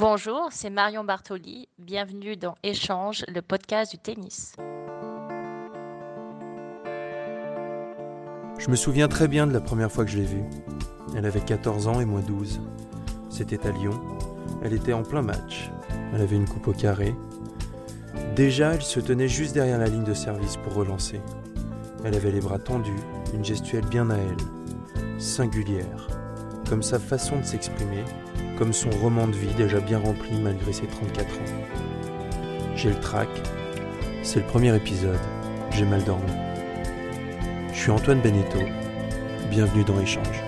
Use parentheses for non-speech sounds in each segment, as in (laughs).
Bonjour, c'est Marion Bartoli. Bienvenue dans Échange, le podcast du tennis. Je me souviens très bien de la première fois que je l'ai vue. Elle avait 14 ans et moi 12. C'était à Lyon. Elle était en plein match. Elle avait une coupe au carré. Déjà, elle se tenait juste derrière la ligne de service pour relancer. Elle avait les bras tendus, une gestuelle bien à elle, singulière, comme sa façon de s'exprimer, comme son roman de vie déjà bien rempli malgré ses 34 ans. J'ai le trac, c'est le premier épisode, j'ai mal dormi. Je suis Antoine Beneteau, bienvenue dans Échange.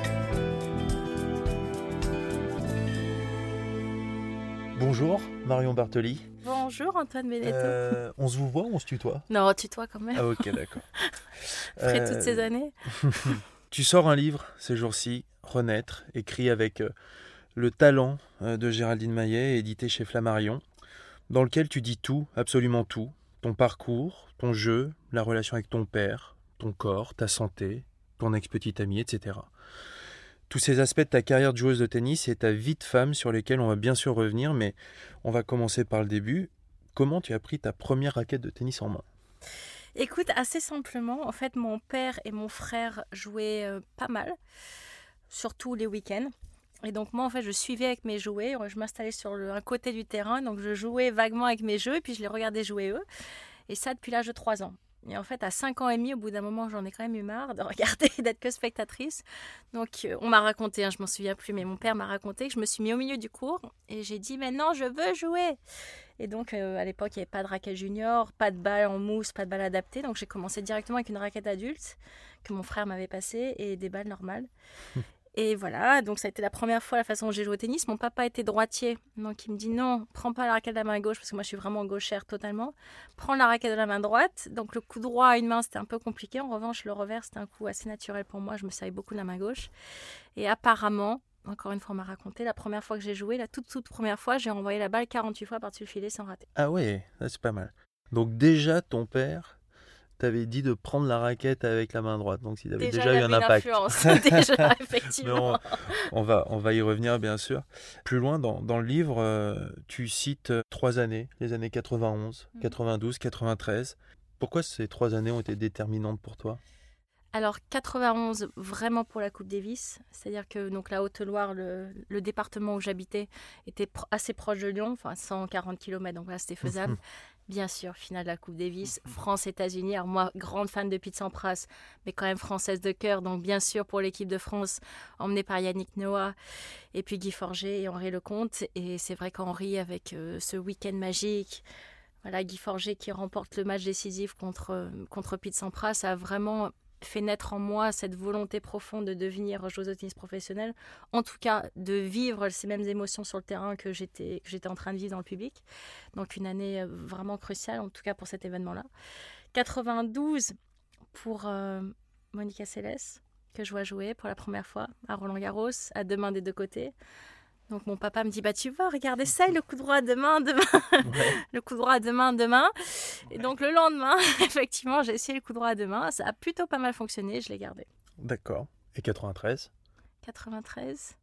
Bonjour Marion Bartoli. Bonjour Antoine Beneteau. Euh, on se vous voit ou on se tutoie? Non, tutoie quand même. Ah ok d'accord. (laughs) Après Euh, toutes ces années. (laughs) Tu sors un livre ces jours-ci, Renaître, écrit avec euh, le talent euh, de Géraldine Maillet, édité chez Flammarion, dans lequel tu dis tout, absolument tout, ton parcours, ton jeu, la relation avec ton père, ton corps, ta santé, ton ex-petite amie, etc. Tous ces aspects de ta carrière de joueuse de tennis et ta vie de femme sur lesquels on va bien sûr revenir, mais on va commencer par le début. Comment tu as pris ta première raquette de tennis en main? Écoute, assez simplement, en fait, mon père et mon frère jouaient euh, pas mal, surtout les week-ends. Et donc moi, en fait, je suivais avec mes jouets. Je m'installais sur un côté du terrain, donc je jouais vaguement avec mes jeux, et puis je les regardais jouer eux. Et ça depuis l'âge de 3 ans. Et en fait, à 5 ans et demi, au bout d'un moment, j'en ai quand même eu marre de (laughs) regarder, d'être que spectatrice. Donc, euh, on m'a raconté, hein, je m'en souviens plus, mais mon père m'a raconté que je me suis mis au milieu du cours et j'ai dit maintenant, je veux jouer. Et donc, euh, à l'époque, il n'y avait pas de raquette junior, pas de balle en mousse, pas de balle adaptée. Donc, j'ai commencé directement avec une raquette adulte que mon frère m'avait passée et des balles normales. (laughs) Et voilà, donc ça a été la première fois la façon dont j'ai joué au tennis. Mon papa était droitier, donc il me dit non, prends pas la raquette de la main gauche, parce que moi je suis vraiment gauchère totalement. Prends la raquette de la main droite. Donc le coup droit à une main c'était un peu compliqué. En revanche, le revers c'était un coup assez naturel pour moi. Je me savais beaucoup de la main gauche. Et apparemment, encore une fois, on m'a raconté, la première fois que j'ai joué, la toute toute première fois, j'ai envoyé la balle 48 fois par-dessus le filet sans rater. Ah ouais, c'est pas mal. Donc déjà, ton père t'avait dit de prendre la raquette avec la main droite. Donc il avait déjà, il eu un impact. (laughs) (laughs) déjà, effectivement. on, on va, on va y revenir bien sûr. Plus loin dans, dans le livre, euh, tu cites euh, trois années, les années 91, Mhm. 92, 93. Pourquoi ces trois années ont été déterminantes pour toi? Alors 91 vraiment pour la Coupe Davis, c'est-à-dire que donc la Haute-Loire, le, le département où j'habitais, était pro- assez proche de Lyon, enfin 140 km, donc là c'était faisable. (laughs) Bien sûr, finale de la Coupe Davis, (laughs) France-États-Unis. Alors moi, grande fan de Pete Sampras, mais quand même française de cœur, donc bien sûr pour l'équipe de France, emmenée par Yannick Noah, et puis Guy Forget et Henri Lecomte. Et c'est vrai qu'Henri, avec euh, ce week-end magique, voilà, Guy Forget qui remporte le match décisif contre, euh, contre Pete Sampras, a vraiment fait naître en moi cette volonté profonde de devenir joueuse de tennis professionnelle, en tout cas de vivre ces mêmes émotions sur le terrain que j'étais j'étais en train de vivre dans le public. Donc une année euh, vraiment cruciale, en tout cas pour cet événement-là. 92 pour euh, Monica Seles, que je vois jouer pour la première fois à Roland Garros, à deux mains des deux côtés. Donc mon papa me dit bah tu vois regarde essaye le coup droit demain demain (laughs) le coup droit demain demain et donc le lendemain (laughs) effectivement j'ai essayé le coup droit mains ça a plutôt pas mal fonctionné je l'ai gardé D'accord. Et 93 93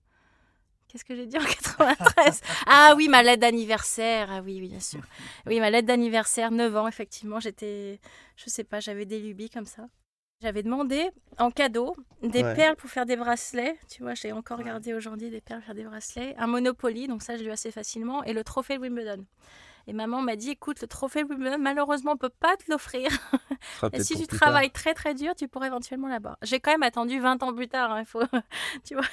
Qu'est-ce que j'ai dit en 93 Ah oui, ma lettre d'anniversaire. Ah oui, oui, bien sûr. Oui, ma lettre d'anniversaire, 9 ans, effectivement. J'étais, je sais pas, j'avais des lubies comme ça. J'avais demandé en cadeau des Ouais. perles pour faire des bracelets. Tu vois, j'ai encore gardé aujourd'hui des perles pour faire des bracelets. Un Monopoly, donc ça, je l'ai eu assez facilement. Et le trophée de Wimbledon. Et maman m'a dit, écoute, le trophée de Wimbledon, malheureusement, on peut pas te l'offrir. (laughs) Et si tu tard. travailles très très dur, tu pourrais éventuellement l'avoir. J'ai quand même attendu 20 ans plus tard, hein, il faut, (laughs) tu vois,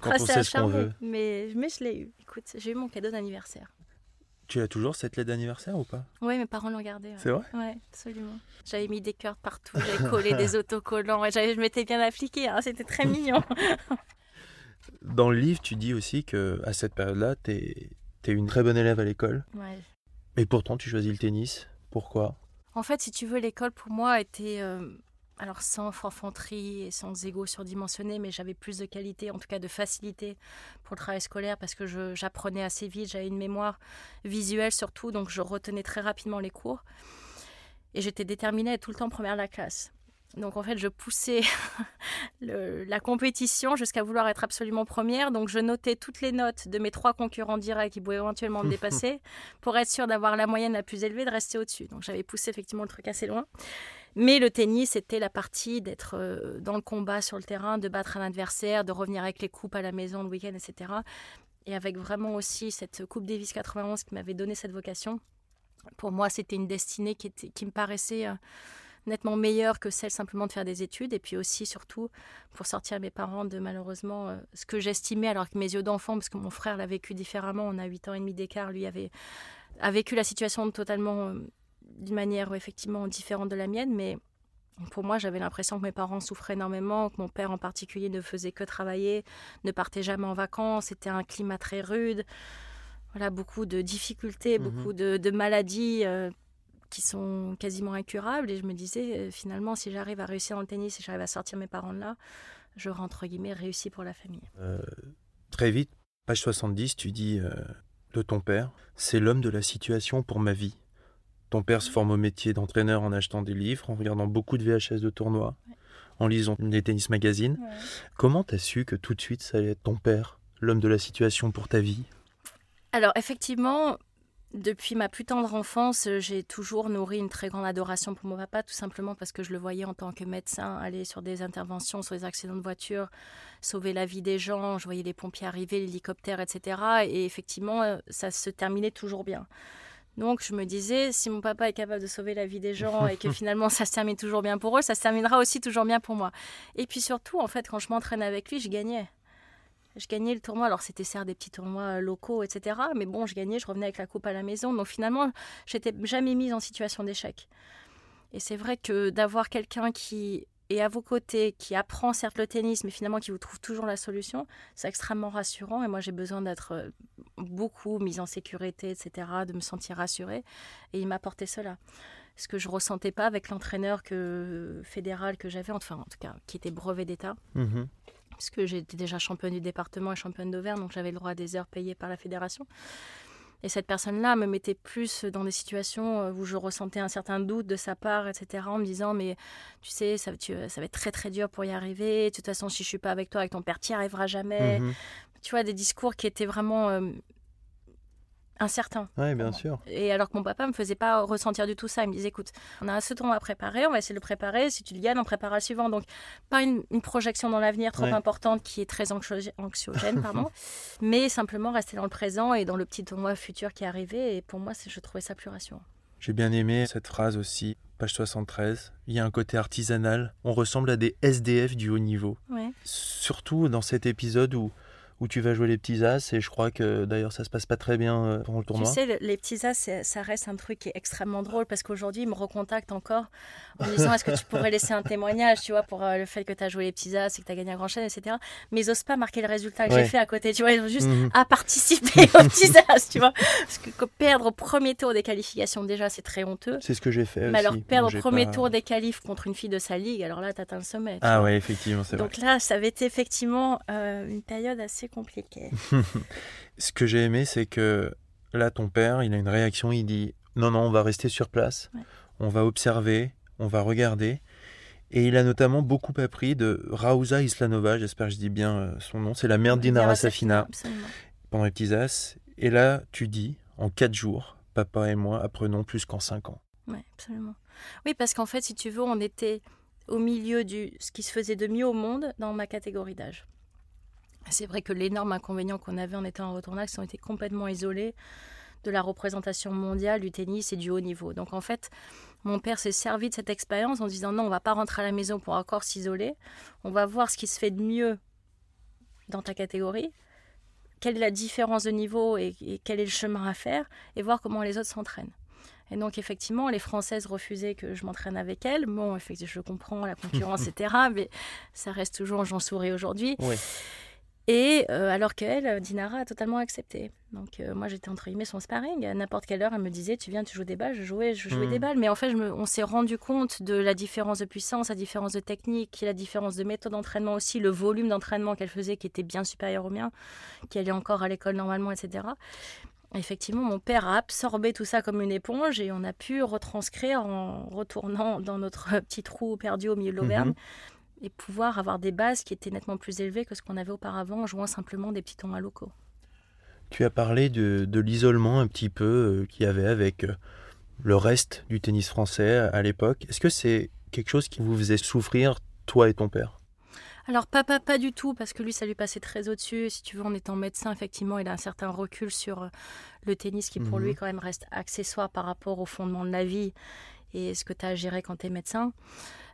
Quand tracer qu'on charme. Mais, mais je l'ai eu. Écoute, j'ai eu mon cadeau d'anniversaire. Tu as toujours cette lettre d'anniversaire ou pas? Oui, mes parents l'ont gardé. ouais. C'est vrai? Ouais, absolument. J'avais mis des cœurs partout, j'avais collé des (laughs) autocollants et je m'étais bien appliquée. hein, C'était très (laughs) mignon. Dans le livre, tu dis aussi que à cette période-là, tu es, une très bonne élève à l'école. Ouais. Et pourtant, tu choisis le tennis. Pourquoi? En fait, si tu veux, l'école pour moi était euh, alors sans forfanterie et sans ego surdimensionné, mais j'avais plus de qualité, en tout cas de facilité pour le travail scolaire parce que j'apprenais assez vite, j'avais une mémoire visuelle surtout, donc je retenais très rapidement les cours. Et j'étais déterminée à être tout le temps première de la classe. Donc en fait, je poussais (laughs) la compétition jusqu'à vouloir être absolument première. Donc je notais toutes les notes de mes trois concurrents directs qui pouvaient éventuellement me (laughs) dépasser pour être sûre d'avoir la moyenne la plus élevée, de rester au-dessus. Donc j'avais poussé effectivement le truc assez loin. Mais le tennis, c'était la partie d'être euh, dans le combat sur le terrain, de battre un adversaire, de revenir avec les coupes à la maison le week-end, etc. Et avec vraiment aussi cette Coupe Davis 91 qui m'avait donné cette vocation. Pour moi, c'était une destinée qui, était, qui me paraissait... Euh, nettement meilleure que celle simplement de faire des études. Et puis aussi, surtout, pour sortir mes parents de malheureusement euh, ce que j'estimais, alors que mes yeux d'enfant, parce que mon frère l'a vécu différemment, on a 8 ans et demi d'écart, lui avait a vécu la situation totalement d'une manière effectivement différente de la mienne, mais pour moi, j'avais l'impression que mes parents souffraient énormément, que mon père en particulier ne faisait que travailler, ne partait jamais en vacances, c'était un climat très rude, voilà, beaucoup de difficultés, mmh beaucoup de, maladies. Euh, qui sont quasiment incurables. Et je me disais, euh, finalement, si j'arrive à réussir dans le tennis, si j'arrive à sortir mes parents de là, je entre guillemets réussi pour la famille. Euh, très vite, page 70, tu dis de ton père, c'est l'homme de la situation pour ma vie. Ton père se forme au métier d'entraîneur en achetant des livres, en regardant beaucoup de VHS de tournois, en lisant des tennis magazines. Comment t'as su que tout de suite ça allait être ton père, l'homme de la situation pour ta vie? Alors effectivement, depuis ma plus tendre enfance, j'ai toujours nourri une très grande adoration pour mon papa, tout simplement parce que je le voyais en tant que médecin aller sur des interventions, sur des accidents de voiture, sauver la vie des gens. Je voyais les pompiers arriver, l'hélicoptère, etc. Et effectivement, ça se terminait toujours bien. Donc je me disais, si mon papa est capable de sauver la vie des gens et que (laughs) finalement ça se termine toujours bien pour eux, ça se terminera aussi toujours bien pour moi. Et puis surtout, en fait, quand je m'entraînais avec lui, je gagnais je gagnais le tournoi. Alors, c'était certes des petits tournois locaux, etc. Mais bon, je gagnais, je revenais avec la coupe à la maison. Donc, finalement, j'étais jamais mise en situation d'échec. Et c'est vrai que d'avoir quelqu'un qui est à vos côtés, qui apprend certes le tennis, mais finalement qui vous trouve toujours la solution, c'est extrêmement rassurant. Et moi, j'ai besoin d'être euh, beaucoup mise en sécurité, etc., de me sentir rassurée. Et il m'a apporté cela. Ce que je ressentais pas avec l'entraîneur que, fédéral que j'avais, enfin, en tout cas, qui était brevet d'État. Mmh puisque j'étais déjà championne du département et championne d'Auvergne, donc j'avais le droit à des heures payées par la fédération. Et cette personne-là me mettait plus dans des situations euh, où je ressentais un certain doute de sa part, etc., en me disant, mais tu sais, ça, ça va être très très dur pour y arriver, de toute façon, si je suis pas avec toi, avec ton père, tu n'y arriveras jamais. Mhm. Tu vois, des discours qui étaient vraiment euh, incertain. Oui, bien sûr. Et alors que mon papa me faisait pas ressentir du tout ça. Il me disait, écoute, on a ce tournoi à préparer, on va essayer de le préparer. Si tu le gagnes, on préparera le suivant. Donc, pas une, projection dans l'avenir trop importante qui est très anxiogène, pardon, (laughs) mais simplement rester dans le présent et dans le petit tournoi futur qui est arrivé. Et pour moi, je trouvais ça plus rassurant. J'ai bien aimé cette phrase aussi, page 73. Il y a un côté artisanal. On ressemble à des SDF du haut niveau. Surtout dans cet épisode où où tu vas jouer les petits as et je crois que d'ailleurs ça se passe pas très bien euh, pendant le tournoi. Tu sais, les petits as, ça reste un truc qui est extrêmement drôle parce qu'aujourd'hui ils me recontactent encore en me disant est-ce que tu pourrais laisser un témoignage, tu vois, pour euh, le fait que tu as joué les petits as et que tu as gagné un grand chaîne, etc. Mais ils n'osent pas marquer le résultat que j'ai fait à côté, tu vois, ils ont juste mhm. à participer (laughs) aux petits as, tu vois. Parce que, perdre au premier tour des qualifications déjà c'est très honteux. C'est ce que j'ai fait. Mais alors perdre au premier tour des qualifs contre une fille de sa ligue, alors là tu atteins le sommet. Ah ouais, effectivement, c'est vrai. Donc là, ça avait été effectivement euh, une période assez compliqué. (laughs) Ce que j'ai aimé, c'est que là, ton père, il a une réaction, il dit non, non, on va rester sur place, on va observer, on va regarder. Et il a notamment beaucoup appris de Rauza Islanova, j'espère que je dis bien euh, son nom, c'est la mère d'Inara Safina, pendant les petits as. Et là, tu dis, en quatre jours, papa et moi apprenons plus qu'en cinq ans. Oui, absolument. Oui, parce qu'en fait, si tu veux, on était au milieu de ce qui se faisait de mieux au monde dans ma catégorie d'âge. C'est vrai que l'énorme inconvénient qu'on avait en étant en retournage, c'est qu'on était complètement isolés de la représentation mondiale du tennis et du haut niveau. Donc en fait, mon père s'est servi de cette expérience en disant non, on va pas rentrer à la maison pour encore s'isoler, on va voir ce qui se fait de mieux dans ta catégorie, quelle est la différence de niveau et, quel est le chemin à faire, et voir comment les autres s'entraînent. Et donc, effectivement, les Françaises refusaient que je m'entraîne avec elles. Bon, effectivement, je comprends la concurrence, (laughs) etc. Mais ça reste toujours, j'en souris aujourd'hui. Oui. Et euh, alors qu'elle, Dinara, a totalement accepté. Donc euh, moi j'étais entre guillemets son sparring. À n'importe quelle heure, elle me disait tu viens, tu joues des balles. Je jouais, je jouais des balles. Mais en fait, je me- on s'est rendu compte de la différence de puissance, la différence de technique, la différence de méthode d'entraînement aussi, le volume d'entraînement qu'elle faisait qui était bien supérieur au mien, qui allait encore à l'école normalement, etc. Effectivement, mon père a absorbé tout ça comme une éponge et on a pu retranscrire en retournant dans notre (laughs) petit trou perdu au milieu de l'Auvergne Mhm. Et pouvoir avoir des bases qui étaient nettement plus élevées que ce qu'on avait auparavant en jouant simplement des petits tournois locaux. Tu as parlé de, de l'isolement un petit peu euh, qu'il y avait avec euh, le reste du tennis français à l'époque. Est-ce que c'est quelque chose qui vous faisait souffrir, toi et ton père? Alors papa, pas du tout, parce que lui, ça lui passait très au-dessus. Si tu veux, en étant médecin, effectivement, il a un certain recul sur euh, le tennis qui, pour Mhm. lui, quand même, reste accessoire par rapport au fondement de la vie et ce que tu as à gérer quand tu es médecin.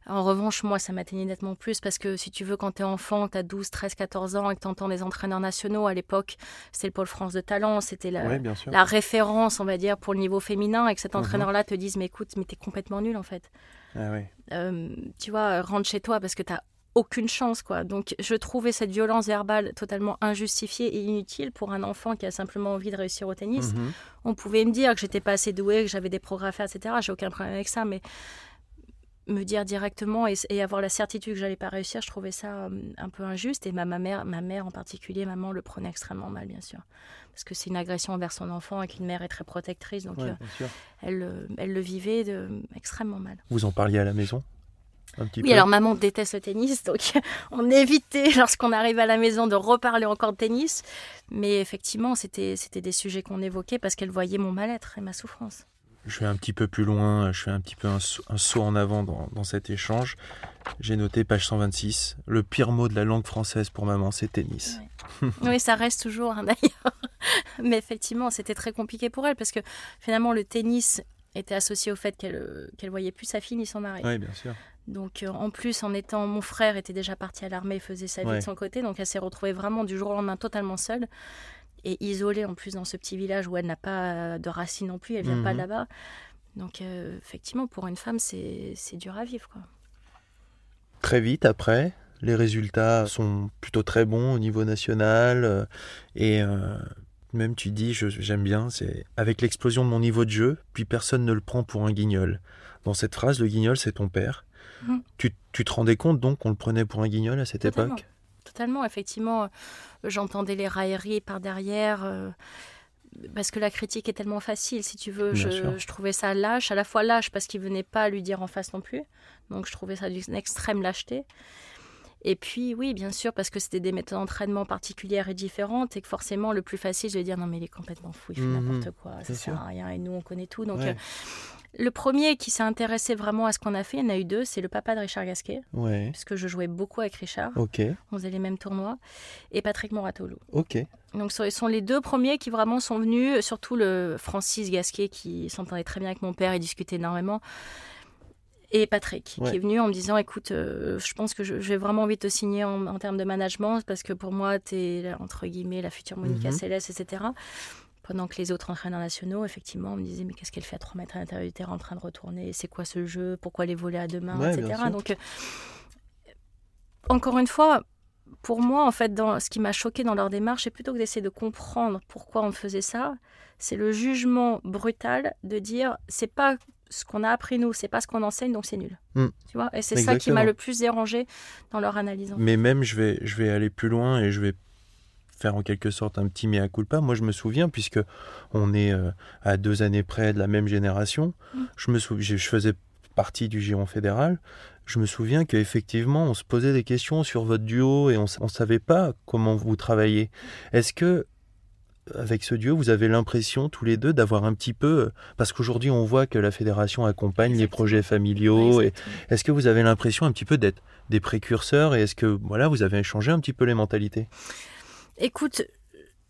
En revanche, moi, ça m'atteignait nettement plus parce que si tu veux, quand tu es enfant, tu as 12, 13, 14 ans et que tu entends des entraîneurs nationaux, à l'époque, c'était le Pôle France de talent, c'était la, Oui, la référence, on va dire, pour le niveau féminin et que cet Mhm. entraîneur-là te dise, mais écoute, mais t'es complètement nul en fait. Ah ouais. Euh, tu vois, rentre chez toi parce que t'as aucune chance, quoi. Donc, je trouvais cette violence verbale totalement injustifiée et inutile pour un enfant qui a simplement envie de réussir au tennis. Mhm. On pouvait me dire que j'étais pas assez douée, que j'avais des progrès à faire, etc. J'ai aucun problème avec ça, mais me dire directement et, et avoir la certitude que j'allais pas réussir, je trouvais ça euh, un peu injuste. Et ma, ma mère, ma mère en particulier, maman, le prenait extrêmement mal, bien sûr, parce que c'est une agression envers son enfant et qu'une mère est très protectrice, donc Ouais, euh, elle, le- elle le vivait de, extrêmement mal. Vous en parliez à la maison? Un petit Oui, peu? alors maman déteste le tennis, (laughs) donc on évitait lorsqu'on arrivait à la maison de reparler encore de tennis. Mais effectivement, c'était c'était des sujets qu'on évoquait parce qu'elle voyait mon mal-être et ma souffrance. Je vais un petit peu plus loin, je fais un petit peu un, saut- un saut en avant dans, dans cet échange. J'ai noté page 126, le pire mot de la langue française pour maman, c'est tennis. (laughs) oui, ça reste toujours hein, d'ailleurs. (laughs) Mais effectivement, c'était très compliqué pour elle parce que finalement, le tennis était associé au fait qu'elle euh, qu'elle voyait plus sa fille ni son mari. Oui, bien sûr. Donc euh, en plus, en étant mon frère était déjà parti à l'armée, faisait sa vie Ouais. de son côté, donc elle s'est retrouvée vraiment du jour au lendemain totalement seule et isolée en plus dans ce petit village où elle n'a pas euh, de racines non plus, elle vient pas de Mhm. là-bas. Donc euh, effectivement, pour une femme, c'est dur à vivre. Quoi. Très vite après, les résultats sont plutôt très bons au niveau national. euh, et euh, même tu dis, j'aime bien, c'est avec l'explosion de mon niveau de jeu, puis personne ne le prend pour un guignol. Dans cette phrase, le guignol, c'est ton père. Mhm. Tu, tu te rendais compte donc qu'on le prenait pour un guignol à cette Totalement. époque? Totalement, effectivement, euh, j'entendais les railleries par derrière. euh, parce que la critique est tellement facile, si tu veux. Je, trouvais ça lâche, à la fois lâche parce qu'il venait pas lui dire en face non plus. Donc je trouvais ça d'une extrême lâcheté. Et puis oui, bien sûr, parce que c'était des méthodes d'entraînement particulières et différentes, et que forcément le plus facile, je vais dire non mais il est complètement fou, il fait Mhm. n'importe quoi, ça sert à rien, et nous on connaît tout. Donc Ouais. euh, le premier qui s'est intéressé vraiment à ce qu'on a fait, il y en a eu deux, c'est le papa de Richard Gasquet, Ouais. puisque je jouais beaucoup avec Richard, Ok, on faisait les mêmes tournois, et Patrick Moratolo. ok. Donc ce sont les deux premiers qui vraiment sont venus, surtout le Francis Gasquet qui s'entendait très bien avec mon père et discutait énormément. Et Patrick, Ouais. qui est venu en me disant écoute, euh, je pense que j'ai vraiment envie de te signer en, en termes de management parce que pour moi, tu es entre guillemets la future Monica. Seles, etc. Pendant que les autres entraîneurs nationaux, effectivement, on me disaient mais qu'est-ce qu'elle fait à 3 mètres à l'intérieur du terrain en train de retourner? C'est quoi ce jeu? Pourquoi les voler à deux mains, Ouais, etc. Donc, euh, encore une fois, pour moi, en fait, dans, ce qui m'a choqué dans leur démarche, c'est plutôt que d'essayer de comprendre pourquoi on faisait ça, c'est le jugement brutal de dire c'est pas ce qu'on a appris nous, c'est pas ce qu'on enseigne, donc c'est nul. Hmm. Tu vois? Et c'est ça qui m'a le plus dérangé dans leur analyse. Mais même, je vais, je vais aller plus loin et je vais faire en quelque sorte un petit mea culpa. Moi, je me souviens, puisque on est euh, à deux années près de la même génération, Mm. je me souviens, je faisais partie du giron fédéral. Je me souviens qu'effectivement, on se posait des questions sur votre duo et on ne savait pas comment vous travaillez. Est-ce que, avec ce duo, vous avez l'impression tous les deux d'avoir un petit peu. Parce qu'aujourd'hui, on voit que la fédération accompagne les projets familiaux. est-ce que vous avez l'impression un petit peu d'être des précurseurs et est-ce que voilà, vous avez changé un petit peu les mentalités? Écoute,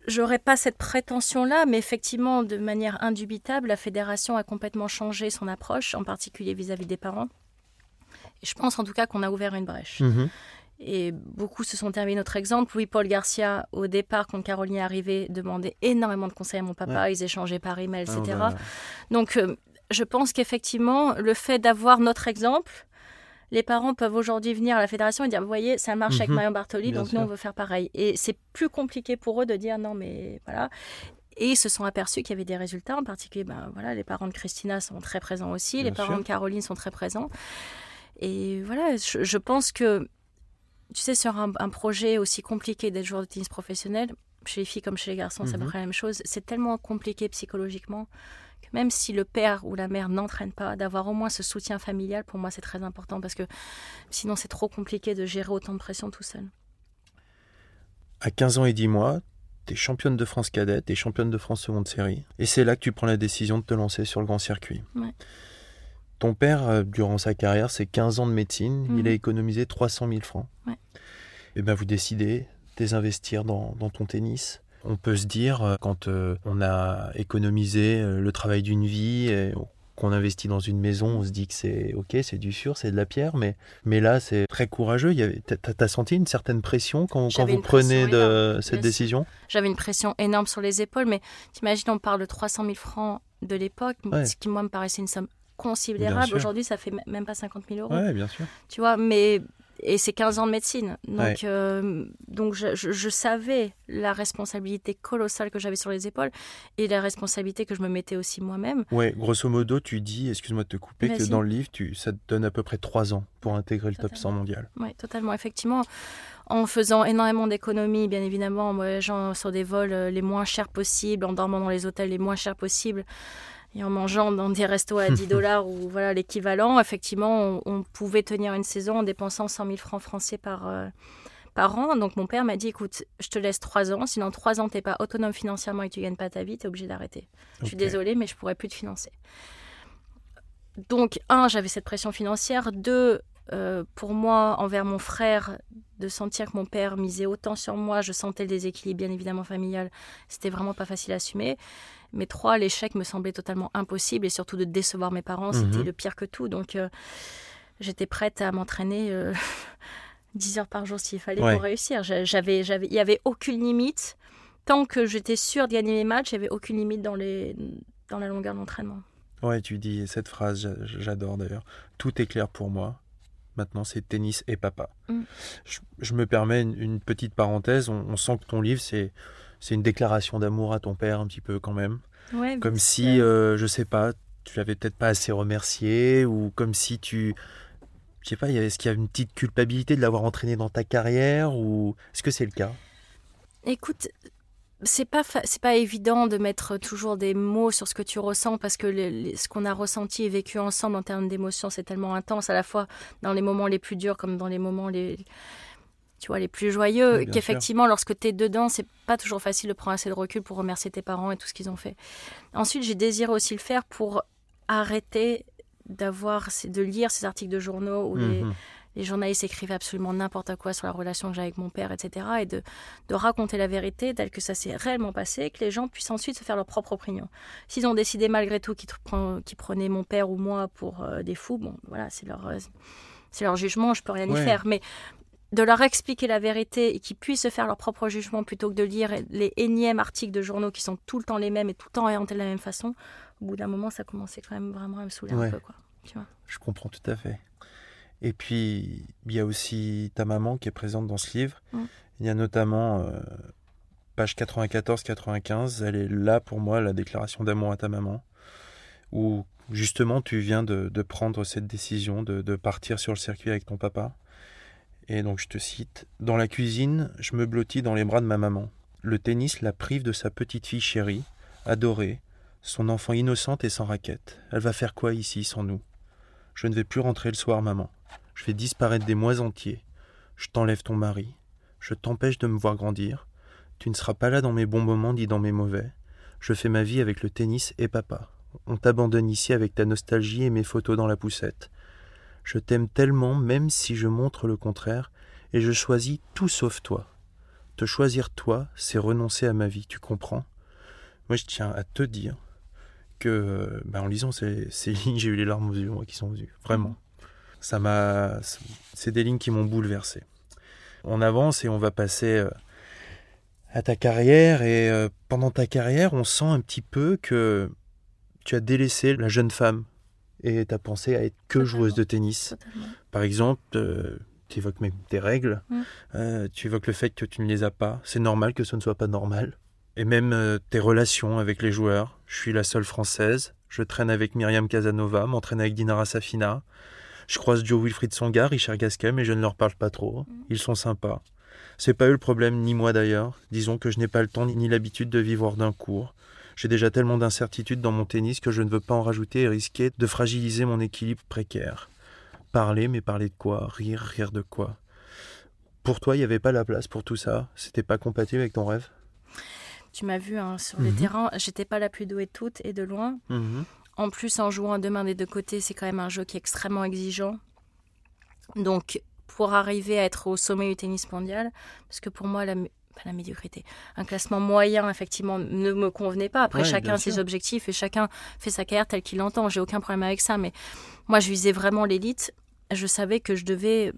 j'aurais pas cette prétention-là, mais effectivement, de manière indubitable, la fédération a complètement changé son approche, en particulier vis-à-vis des parents. Et je pense en tout cas qu'on a ouvert une brèche. Mhm. Et beaucoup se sont terminés notre exemple. Louis-Paul Garcia, au départ, quand Caroline est arrivée, demandait énormément de conseils à mon papa. Ils échangeaient par email, etc. Ah, bah, Donc, euh, je pense qu'effectivement, le fait d'avoir notre exemple, les parents peuvent aujourd'hui venir à la fédération et dire, vous voyez, ça marche avec Mhm. Marion Bartoli, Bien donc nous, on veut faire pareil. Et c'est plus compliqué pour eux de dire, non, mais voilà. Et ils se sont aperçus qu'il y avait des résultats, en particulier, ben, voilà, les parents de Christina sont très présents aussi, les parents sûr. de Caroline sont très présents. Et voilà, je, je pense que, tu sais, sur un, un projet aussi compliqué d'être joueur de tennis professionnel, chez les filles comme chez les garçons, c'est à peu Mhm. près la même chose. C'est tellement compliqué psychologiquement que même si le père ou la mère n'entraîne pas, d'avoir au moins ce soutien familial, pour moi, c'est très important parce que sinon, c'est trop compliqué de gérer autant de pression tout seul. À 15 ans et 10 mois, t'es championne de France cadette et championne de France seconde série. Et c'est là que tu prends la décision de te lancer sur le grand circuit. Ouais. Ton père, euh, durant sa carrière, c'est 15 ans de médecine, Mhm. il a économisé 300 000 francs. Ouais. Et bien vous décidez de les investir dans, dans ton tennis. On peut se dire, euh, quand euh, on a économisé euh, le travail d'une vie, et qu'on investit dans une maison, on se dit que c'est ok, c'est du sûr, c'est de la pierre, mais, mais là c'est très courageux. T'as t'as senti une certaine pression quand, quand vous prenez de cette décision? J'avais une pression énorme sur les épaules, mais t'imagines, on parle de 300 000 francs de l'époque, Ouais. ce qui, moi, me paraissait une somme considérable. Aujourd'hui, ça fait même pas 50 000 euros. Ouais, bien sûr. tu vois mais et c'est 15 ans de médecine donc Ouais. euh, donc je, je- je savais la responsabilité colossale que j'avais sur les épaules et la responsabilité que je me mettais aussi moi-même Ouais, grosso modo, tu dis, excuse-moi de te couper, que dans le livre, tu, ça te donne à peu près 3 ans pour intégrer le top Totalement. 100 mondial. oui totalement effectivement en faisant énormément d'économies bien évidemment en voyageant sur des vols euh, les moins chers possibles en dormant dans les hôtels les moins chers possibles et en mangeant dans des restos à 10 (laughs) dollars ou voilà l'équivalent effectivement on, on pouvait tenir une saison en dépensant 100 000 francs français par euh, par an. Donc mon père m'a dit, écoute, je te laisse trois ans. Si dans trois ans, tu n'es pas autonome financièrement et que tu gagnes pas ta vie, tu es obligé d'arrêter. Je suis désolée, mais je pourrais plus te financer. Donc, un, j'avais cette pression financière. Deux, euh, pour moi, envers mon frère, de sentir que mon père misait autant sur moi, je sentais le déséquilibre, bien évidemment, familial. C'était vraiment pas facile à assumer. Mais trois, l'échec me semblait totalement impossible et surtout de décevoir mes parents, c'était Mhm. le pire que tout. Donc, euh, j'étais prête à m'entraîner euh, (laughs) 10 heures par jour s'il fallait Ouais. pour réussir. J'a- J'avais, j'avais, il y avait aucune limite. Tant que j'étais sûre de gagner mes matchs, il n'y avait aucune limite dans, les, dans la longueur d'entraînement. Ouais, tu dis cette phrase, j'a- j'adore d'ailleurs. Tout est clair pour moi. Maintenant, c'est tennis et papa. Mm. Je, je me permets une, une petite parenthèse. On, on sent que ton livre, c'est c'est une déclaration d'amour à ton père, un petit peu quand même. Ouais, Comme si, euh, je sais pas, tu l'avais peut-être pas assez remercié, ou comme si tu. Je sais pas, est-ce qu'il y a une petite culpabilité de l'avoir entraîné dans ta carrière, ou est-ce que c'est le cas? Écoute, c'est pas c'est pas évident de mettre toujours des mots sur ce que tu ressens parce que le- ce qu'on a ressenti et vécu ensemble en termes d'émotions, c'est tellement intense à la fois dans les moments les plus durs comme dans les moments les tu vois les plus joyeux Oui, qu'effectivement lorsque tu es dedans, c'est pas toujours facile de prendre assez de recul pour remercier tes parents et tout ce qu'ils ont fait. Ensuite, j'ai désiré aussi le faire pour arrêter d'avoir de lire ces articles de journaux où les, les journalistes écrivaient absolument n'importe quoi sur la relation que j'ai avec mon père, etc. Et de, de raconter la vérité telle que ça s'est réellement passé, que les gens puissent ensuite se faire leur propre opinion. S'ils ont décidé malgré tout qu'ils pre- qu'ils prenaient mon père ou moi pour euh, des fous, bon, voilà, c'est leur, euh, c'est leur jugement, je peux rien y faire. Mais de leur expliquer la vérité et qu'ils puissent se faire leur propre jugement plutôt que de lire les énièmes articles de journaux qui sont tout le temps les mêmes et tout le temps orientés de la même façon, au bout d'un moment, ça commençait quand même vraiment à me saouler Ouais. un peu, quoi. Tu vois. Je comprends tout à fait. Et puis, il y a aussi ta maman qui est présente dans ce livre. Mm. Il y a notamment, euh, page 94-95, elle est là pour moi, la déclaration d'amour à ta maman, où justement tu viens de, de prendre cette décision de, de partir sur le circuit avec ton papa. Et donc je te cite, Dans la cuisine, je me blottis dans les bras de ma maman. Le tennis la prive de sa petite fille chérie, adorée, son enfant innocente et sans raquette. Elle va faire quoi ici sans nous? Je ne vais plus rentrer le soir, maman. Je vais disparaître des mois entiers. Je t'enlève ton mari. Je t'empêche de me voir grandir. Tu ne seras pas là dans mes bons moments ni dans mes mauvais. Je fais ma vie avec le tennis et papa. On t'abandonne ici avec ta nostalgie et mes photos dans la poussette. Je t'aime tellement même si je montre le contraire, et je choisis tout sauf toi. Te choisir toi, c'est renoncer à ma vie, tu comprends? Moi je tiens à te dire que bah, en lisant ces, ces (laughs) lignes, j'ai eu les larmes aux yeux moi, qui sont venues. Vraiment. Ça m'a. C'est des lignes qui m'ont bouleversé. On avance et on va passer euh, à ta carrière. Et euh, pendant ta carrière, on sent un petit peu que tu as délaissé la jeune femme et t'as pensé à être que Totalement. joueuse de tennis. Totalement. Par exemple, euh, tu évoques même tes règles, Mm. euh, tu évoques le fait que tu ne les as pas. C'est normal que ce ne soit pas normal. Et même euh, tes relations avec les joueurs. Je suis la seule française. Je traîne avec Myriam Casanova, m'entraîne avec Dinara Safina. Je croise Joe Wilfried Songa, Richard Gasquet, mais je ne leur parle pas trop. Ils sont sympas. C'est pas eux le problème, ni moi d'ailleurs. Disons que je n'ai pas le temps ni l'habitude de vivre hors d'un cours. J'ai déjà tellement d'incertitudes dans mon tennis que je ne veux pas en rajouter et risquer de fragiliser mon équilibre précaire. Parler, mais parler de quoi? Rire, rire de quoi? Pour toi, il n'y avait pas la place pour tout ça? C'était pas compatible avec ton rêve? Tu m'as vu hein, sur les Mhm. terrains, j'étais pas la plus douée de toutes et de loin. En plus, en jouant deux mains des deux côtés, c'est quand même un jeu qui est extrêmement exigeant. Donc, pour arriver à être au sommet du tennis mondial, parce que pour moi, la, mé- pas la médiocrité, un classement moyen, effectivement, ne me convenait pas. Après, Ouais, chacun ses objectifs et chacun fait sa carrière telle qu'il l'entend. J'ai aucun problème avec ça. Mais moi, je visais vraiment l'élite. Je savais que je devais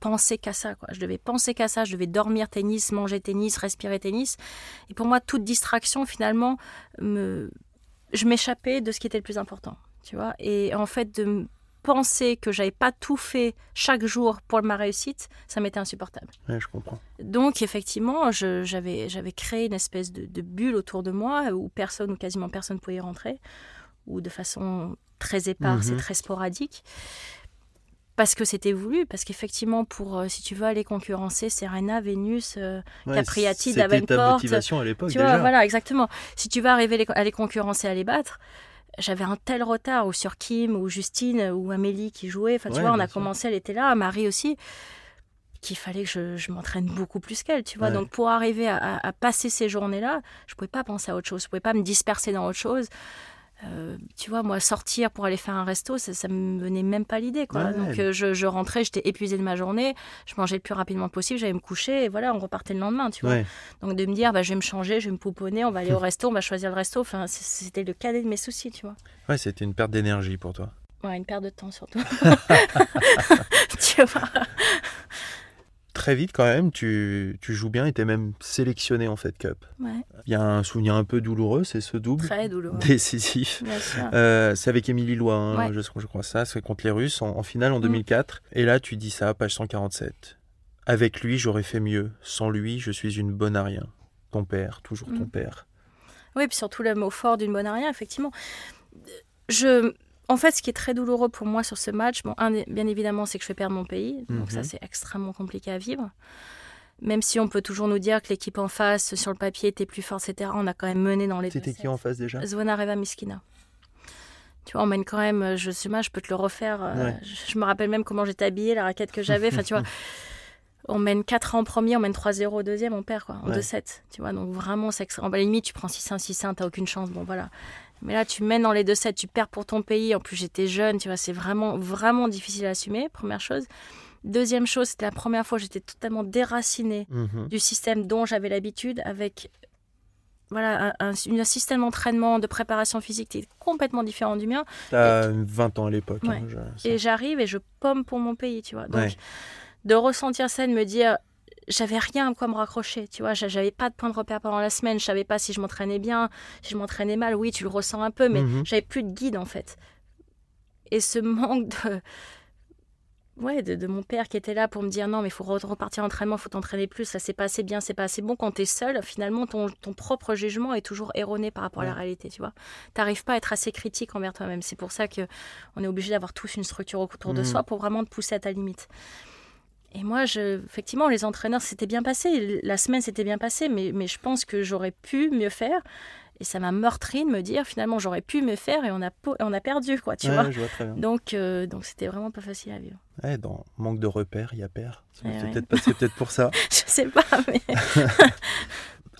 penser qu'à ça. Quoi. Je devais penser qu'à ça. Je devais dormir tennis, manger tennis, respirer tennis. Et pour moi, toute distraction, finalement, me... je m'échappais de ce qui était le plus important. Tu vois Et en fait, de penser que j'avais pas tout fait chaque jour pour ma réussite, ça m'était insupportable. Ouais, je comprends. Donc effectivement, j'avais j'avais créé une espèce de, de bulle autour de moi où personne ou quasiment personne pouvait y rentrer, ou de façon très éparse et Mhm. très sporadique. Parce que c'était voulu, parce qu'effectivement, pour, euh, si tu veux aller concurrencer Serena, Vénus, euh, Ouais, Capriati, C'était ta Davenport, motivation à l'époque tu déjà. vois, voilà, exactement. Si tu vas arriver les- à les concurrencer, à les battre, j'avais un tel retard, ou sur Kim, ou Justine, ou Amélie qui jouait. Enfin, tu Ouais, vois, on a sûr. commencé, elle était là, Marie aussi, qu'il fallait que je, je m'entraîne beaucoup plus qu'elle, tu vois. Ouais. Donc, pour arriver à, à- à passer ces journées-là, je pouvais pas penser à autre chose, je pouvais pas me disperser dans autre chose. Euh, tu vois, moi, sortir pour aller faire un resto, ça, ça me venait même pas l'idée, quoi. Ouais. Donc, euh, je, je rentrais, j'étais épuisée de ma journée, je mangeais le plus rapidement possible, j'allais me coucher, et voilà, on repartait le lendemain, tu vois. Ouais. Donc de me dire, bah, je vais me changer, je vais me pouponner, on va aller au resto, on va choisir le resto. Enfin, c'était le cadet de mes soucis, tu vois. Ouais, c'était une perte d'énergie pour toi. Ouais, une perte de temps surtout. (laughs) (laughs) tu vois. Très vite quand même, tu, tu joues bien et t'es même sélectionné en Fed Cup. Ouais, Il y a un souvenir un peu douloureux, c'est ce double très douloureux. décisif. Euh, c'est avec Émilie Lois, hein, Ouais. je, je crois ça, c'est contre les Russes en, en finale en Mm. 2004. Et là, tu dis ça, page 147. Avec lui, j'aurais fait mieux. Sans lui, je suis une bonne à rien. Ton père, toujours ton Mm. père. Oui, puis surtout le mot fort d'une bonne arrière, effectivement. Je... En fait, ce qui est très douloureux pour moi sur ce match, bon, un, bien évidemment, c'est que je fais perdre mon pays. Donc ça, Mhm. c'est extrêmement compliqué à vivre. Même si on peut toujours nous dire que l'équipe en face, sur le papier, était plus forte, etc., on a quand même mené dans les deux C'était qui en face déjà? Zvonareva Miskina. Tu vois, on mène quand même, euh, je sais pas, je peux te le refaire. euh, Ouais. je, je me rappelle même comment j'étais habillée, la raquette que j'avais. Enfin, tu vois, (laughs) on mène 4 en premier, on mène 3-0 au deuxième, on perd, quoi, en Ouais. 2-7. Tu vois, donc vraiment, c'est extra- En bas, limite, tu prends 6-1, 6-1, t'as aucune chance. Bon, voilà. Mais là, tu mènes dans les 2-7, tu perds pour ton pays. En plus, j'étais jeune, tu vois, c'est vraiment, vraiment difficile à assumer, première chose. Deuxième chose, c'était la première fois que j'étais totalement déracinée Mhm. du système dont j'avais l'habitude avec voilà, un, un- un système d'entraînement, de préparation physique qui est complètement différent du mien. T'as 20 ans à l'époque. Ouais. hein. Et j'arrive et je pomme pour mon pays, tu vois. Donc, Ouais. de ressentir ça, de me dire, j'avais rien à quoi me raccrocher, tu vois. j'a- J'avais pas de point de repère pendant la semaine. Je savais pas si je m'entraînais bien, si je m'entraînais mal. Oui, tu le ressens un peu, mais Mhm. j'avais plus de guide, en fait. Et ce manque de. Ouais, de, de mon père qui était là pour me dire non, mais il faut re- repartir à l'entraînement, il faut t'entraîner plus, ça c'est pas assez bien, c'est pas assez bon. Quand t'es seul, finalement, ton, ton propre jugement est toujours erroné par rapport à la réalité, tu vois. T'arrives pas à être assez critique envers toi-même. C'est pour ça que on est obligé d'avoir tous une structure autour de Mhm. soi pour vraiment te pousser à ta limite. Et moi, je, effectivement, les entraîneurs, c'était bien passé. La semaine, c'était bien passé, mais, mais je pense que j'aurais pu mieux faire. Et ça m'a meurtri de me dire, finalement, j'aurais pu mieux faire et on a, on a perdu, quoi, tu Ouais, vois. je vois très bien. Donc, euh, donc c'était vraiment pas facile à vivre. Ouais, dans manque de repères, il y a père. C'est Ouais, ouais. peut-être pour ça. (laughs) Je sais pas, mais (laughs)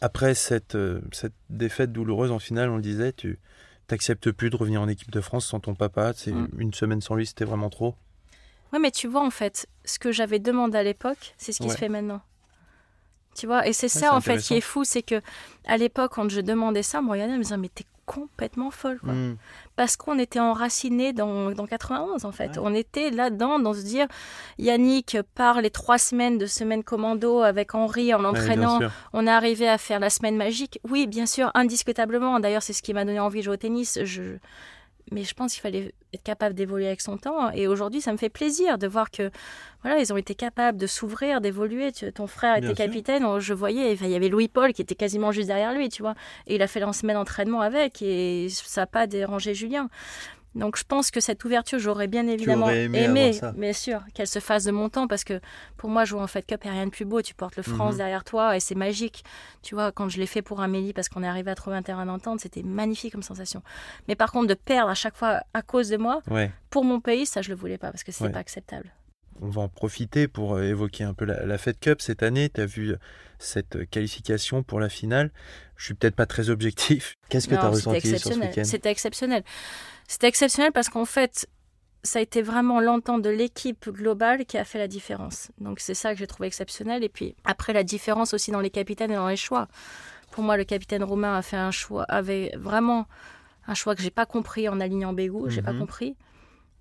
Après cette, euh, cette défaite douloureuse en finale, on le disait, tu t'acceptes plus de revenir en équipe de France sans ton papa. C'est Mm. une semaine sans lui, c'était vraiment trop. Ouais, mais tu vois, en fait, ce que j'avais demandé à l'époque, c'est ce qui Ouais. se fait maintenant. Tu vois, et c'est ça, en fait, qui est fou, c'est que à l'époque, quand je demandais ça, me regardait en me disant, mais t'es complètement folle, quoi. Mm. parce qu'on était enraciné dans, dans 91 en fait. Ouais. On était là-dedans, dans se dire Yannick part les trois semaines de semaine commando avec Henri en Ouais, sûr. on est arrivé à faire la semaine magique. Oui, bien sûr, indiscutablement. D'ailleurs, c'est ce qui m'a donné envie de jouer au tennis. Je... mais je pense qu'il fallait être capable d'évoluer avec son temps. Et aujourd'hui, ça me fait plaisir de voir que voilà, ils ont été capables de s'ouvrir, d'évoluer. Ton frère était capitaine, je voyais, il y avait Louis-Paul qui était quasiment juste derrière lui, tu vois. Et il a fait la semaine d'entraînement avec, et ça n'a pas dérangé Julien. Donc je pense que cette ouverture, j'aurais bien évidemment aimé, bien sûr, qu'elle se fasse de mon temps parce que pour moi, jouer en Fed Cup, il n'y a rien de plus beau. Tu portes le France mhm. derrière toi et c'est magique. Tu vois, quand je l'ai fait pour Amélie parce qu'on est arrivé à trouver un terrain d'entente, c'était magnifique comme sensation. Mais par contre, de perdre à chaque fois à cause de moi, pour mon pays, ça, je le voulais pas parce que c'est pas acceptable. On va en profiter pour euh, évoquer un peu la, Fed Cup cette année. Tu as vu euh, cette qualification pour la finale. Je suis peut-être pas très objectif. (laughs) Qu'est-ce que tu as ressenti sur ce week-end? C'était exceptionnel. C'était exceptionnel parce qu'en fait, ça a été vraiment l'entente de l'équipe globale qui a fait la différence. Donc c'est ça que j'ai trouvé exceptionnel. Et puis après, la différence aussi dans les capitaines et dans les choix. Pour moi, le capitaine roumain a fait un choix, avait vraiment un choix que j'ai pas compris en alignant Bégou. J'ai pas mhm. compris.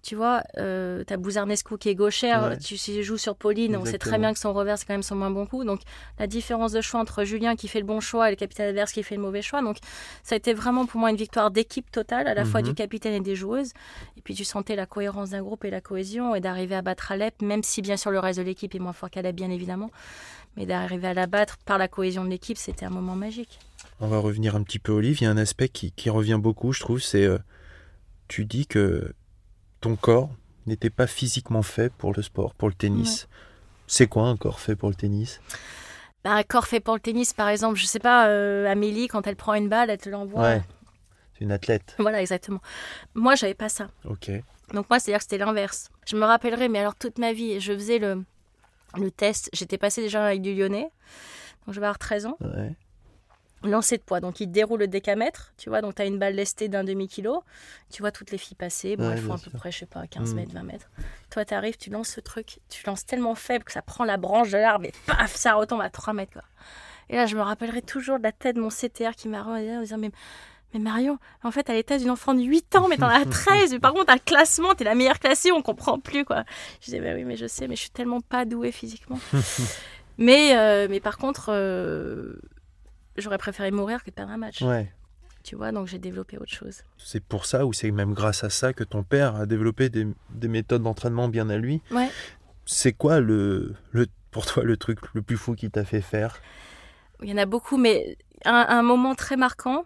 Tu vois, euh, t'as Bouzarnescu qui est gauchère, tu joues sur Pauline, on sait très bien que son revers c'est quand même son moins bon coup. Donc la différence de choix entre Julien qui fait le bon choix et le capitaine adverse qui fait le mauvais choix. Donc ça a été vraiment pour moi une victoire d'équipe totale, à la fois du mhm. capitaine et des joueuses. Et puis tu sentais la cohérence d'un groupe et la cohésion et d'arriver à battre Alep, même si bien sûr le reste de l'équipe est moins fort qu'Alep bien évidemment. Mais d'arriver à la battre par la cohésion de l'équipe, c'était un moment magique. On va revenir un petit peu, Olive. Il y a un aspect qui, revient beaucoup, je trouve, c'est euh, tu dis que ton corps n'était pas physiquement fait pour le sport, pour le tennis. C'est quoi un corps fait pour le tennis? Bah, Un corps fait pour le tennis, par exemple, je sais pas, euh, Amélie, quand elle prend une balle, elle te l'envoie. Ouais. C'est une athlète. (laughs) Voilà, exactement. Moi, j'avais pas ça. Ok. Donc moi, c'est-à-dire que c'était l'inverse. Je me rappellerai, mais alors toute ma vie, je faisais le, le test. J'étais passée déjà avec du lyonnais. Donc je vais avoir 13 ans. Ouais lancer de poids. Donc, il déroule le décamètre, tu vois. Donc, tu as une balle lestée d'un demi-kilo. Tu vois toutes les filles passer. Bon, elles font à peu près, je sais pas, 15 mm. mètres, 20 mètres. Toi, tu arrives, tu lances ce truc. Tu lances tellement faible que ça prend la branche de l'arbre et paf, ça retombe à 3 mètres, quoi. Et là, je me rappellerai toujours de la tête de mon CTR qui m'a regardé en disant, mais, mais Marion, en fait, à l'état d'une enfant de 8 ans, mais t'en as 13. mais par contre, à classement, t'es la meilleure classée, on comprend plus, quoi. Je disais, bah oui, mais je sais, mais je suis tellement pas douée physiquement. (laughs) mais, euh, mais par contre, euh, j'aurais préféré mourir que de perdre un match. Ouais. Tu vois, donc j'ai développé autre chose. C'est pour ça, ou c'est même grâce à ça que ton père a développé des, des méthodes d'entraînement bien à lui. Ouais. C'est quoi le, le, pour toi le truc le plus fou qui t'a fait faire? Il y en a beaucoup, mais un, un moment très marquant,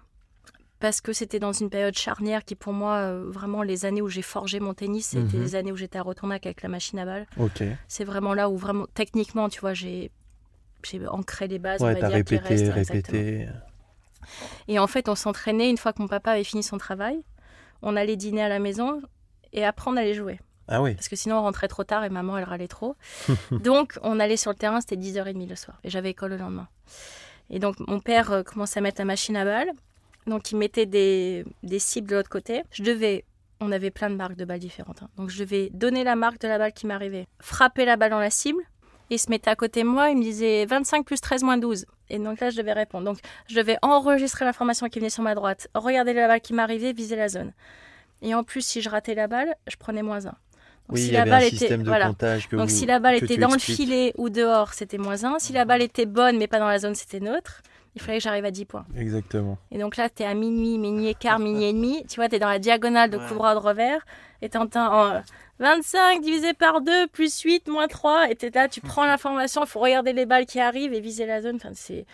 parce que c'était dans une période charnière qui, pour moi, euh, vraiment, les années où j'ai forgé mon tennis, c'était mhm. les années où j'étais à avec la machine à balle. Ok. C'est vraiment là où, vraiment, techniquement, tu vois, j'ai j'ai ancré les bases. Ouais, t'as répété, répété. Et en fait, on s'entraînait une fois que mon papa avait fini son travail. On allait dîner à la maison et après on allait jouer. Ah oui. Parce que sinon on rentrait trop tard et maman elle râlait trop. (laughs) donc on allait sur le terrain, c'était 10h30 le soir. Et j'avais école le lendemain. Et donc mon père euh, commençait à mettre la machine à balles. Donc il mettait des, des cibles de l'autre côté. Je devais on avait plein de marques de balles différentes. Hein. Donc je devais donner la marque de la balle qui m'arrivait, frapper la balle dans la cible, il se mettait à côté de moi, il me disait 25 plus 13 moins 12. Et donc là, je devais répondre. Donc, je devais enregistrer l'information qui venait sur ma droite, regarder la balle qui m'arrivait, viser la zone. Et en plus, si je ratais la balle, je prenais moins 1. Donc, si la balle était, voilà. Donc, si la balle était dans le filet ou dehors, c'était moins 1. Si la balle était bonne mais pas dans la zone, c'était neutre. Il fallait que j'arrive à 10 points. Exactement. Et donc là, tu es à minuit, minuit et quart, minuit et demi. Tu vois, tu es dans la diagonale de coup droit de revers. Et tu entends 25 divisé par 2 plus 8 moins 3. Et là, tu prends l'information, il faut regarder les balles qui arrivent et viser la zone. Enfin, c'est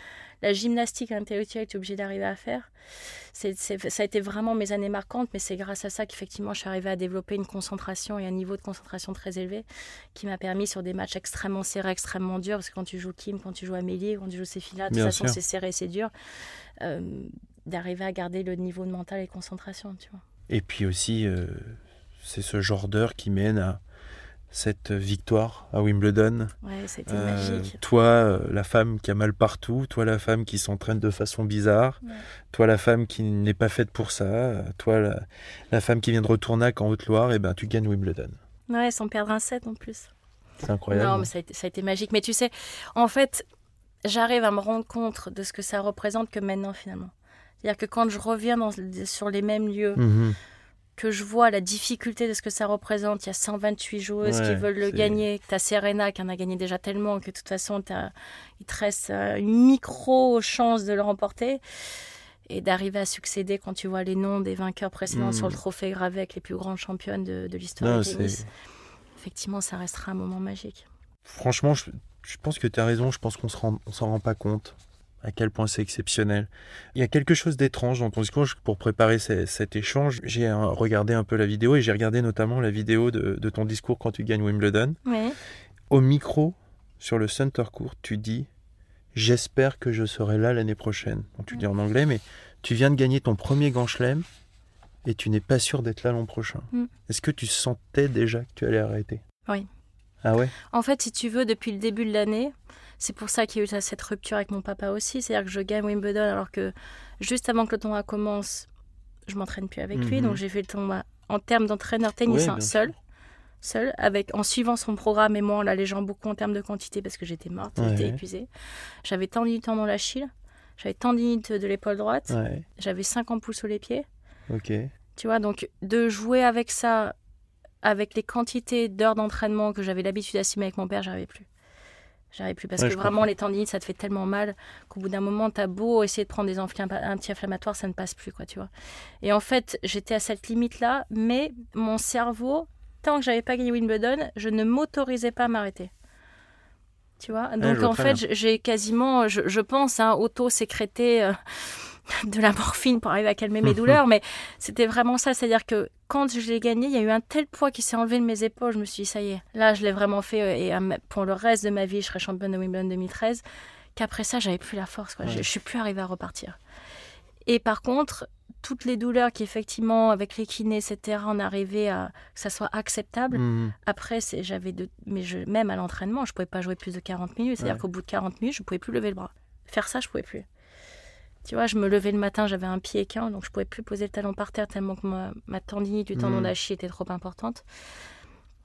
la gymnastique intellectuelle que tu es obligé d'arriver à faire. C'est, ça a été vraiment mes années marquantes, mais c'est grâce à ça qu'effectivement je suis arrivée à développer une concentration et un niveau de concentration très élevé qui m'a permis sur des matchs extrêmement serrés, extrêmement durs, parce que quand tu joues Kim, quand tu joues Amélie, quand tu joues ces filles-là, de toute façon c'est serré, c'est dur, euh, d'arriver à garder le niveau de mental et de concentration. Tu vois. Et puis aussi, euh, c'est ce genre d'heure qui mène à cette victoire à Wimbledon. Ouais, c'était euh, magique. Toi, euh, la femme qui a mal partout, toi, la femme qui s'entraîne de façon bizarre, toi, la femme qui n'est pas faite pour ça, toi, la, femme qui vient de retourner en Haute-Loire, et ben tu gagnes Wimbledon. Ouais, sans perdre un set en plus. C'est incroyable. Non, mais ça a, été, ça a, été, magique. Mais tu sais, en fait, j'arrive à me rendre compte de ce que ça représente que maintenant, finalement. C'est-à-dire que quand je reviens dans, sur les mêmes lieux, mhm que je vois la difficulté de ce que ça représente. Il y a 128 joueuses qui veulent le gagner. Tu as Serena qui en a gagné déjà tellement que de toute façon, il te reste euh, une micro chance de le remporter. et d'arriver à succéder quand tu vois les noms des vainqueurs précédents sur le trophée gravé avec les plus grandes championnes de, de l'histoire du tennis. Effectivement, ça restera un moment magique. Franchement, je, je pense que tu as raison. Je pense qu'on rend, s'en rend pas compte à quel point c'est exceptionnel. Il y a quelque chose d'étrange dans ton discours. Pour préparer ce- cet échange, j'ai euh, regardé un peu la vidéo et j'ai regardé notamment la vidéo de, de ton discours quand tu gagnes Wimbledon. Oui. Au micro, sur le Center Court, tu dis J'espère que je serai là l'année prochaine. Tu dis en anglais, mais tu viens de gagner ton premier Grand Chelem et tu n'es pas sûr d'être là l'an prochain. Mm. Est-ce que tu sentais déjà que tu allais arrêter? Oui. Ah ouais? En fait, si tu veux, depuis le début de l'année, c'est pour ça qu'il y a eu cette rupture avec mon papa aussi. C'est-à-dire que je gagne Wimbledon alors que juste avant que le tournoi commence, je m'entraîne plus avec lui. Mhm. Donc j'ai fait le tournoi en termes d'entraîneur tennis hein, seul. Seul, avec, en suivant son programme et moi en l'allégeant beaucoup en termes de quantité parce que j'étais morte, j'étais épuisée. J'avais tendinite du tendon d'Achille, j'avais tendinite de l'épaule droite, Ouais, j'avais 5 ampoules sous les pieds. ok. Tu vois, donc de jouer avec ça, avec les quantités d'heures d'entraînement que j'avais l'habitude d'assumer avec mon père, j'arrivais plus. J'arrivais plus parce Ouais, que vraiment comprends. les tendinites, ça te fait tellement mal qu'au bout d'un moment, t'as beau essayer de prendre des anti-inflammatoires, ça ne passe plus, quoi, tu vois. Et en fait, j'étais à cette limite-là, mais mon cerveau, tant que j'avais pas gagné Wimbledon, je ne m'autorisais pas à m'arrêter. Tu vois? Donc en fait, j'ai quasiment, je, je pense, hein, auto-sécrété euh, (laughs) de la morphine pour arriver à calmer mes (laughs) douleurs, mais c'était vraiment ça. C'est-à-dire que quand je l'ai gagné, il y a eu un tel poids qui s'est enlevé de mes épaules. Je me suis dit, ça y est, là, je l'ai vraiment fait. euh, Et ma- pour le reste de ma vie, je serai championne de Wimbledon 2013. Qu'après ça, j'avais plus la force. Quoi. Je, Ouais. je suis plus arrivée à repartir. Et par contre, toutes les douleurs qui, effectivement, avec les kinés, etc., on arrivait à que ça soit acceptable. Mhm. Après, j'avais de... mais je... même à l'entraînement, je pouvais pas jouer plus de 40 minutes. C'est-à-dire Ouais. qu'au bout de 40 minutes, je pouvais plus lever le bras. Faire ça, je pouvais plus. Tu vois, je me levais le matin, j'avais un pied qu'un, donc je pouvais plus poser le talon par terre tellement que ma, ma tendinite du tendon Mhm. d'Achille était trop importante.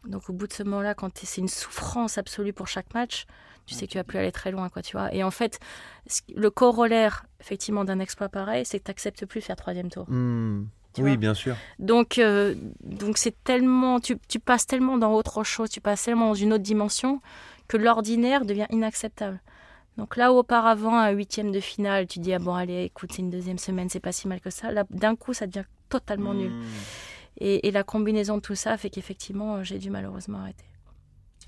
Donc au bout de ce moment-là, quand c'est une souffrance absolue pour chaque match, tu sais que tu vas plus aller très loin, quoi, tu vois. Et en fait, le corollaire, effectivement, d'un exploit pareil, c'est que tu n'acceptes plus de faire troisième tour. Tu Oui, vois. bien sûr. Donc, euh, donc c'est tellement, tu, tu passes tellement dans autre chose, tu passes tellement dans une autre dimension que l'ordinaire devient inacceptable. Donc là où auparavant, un huitième de finale, tu dis ah bon allez, écoute c'est une deuxième semaine, c'est pas si mal que ça. Là, d'un coup, ça devient totalement nul. Mhm. Et, et la combinaison de tout ça fait qu'effectivement, j'ai dû malheureusement arrêter.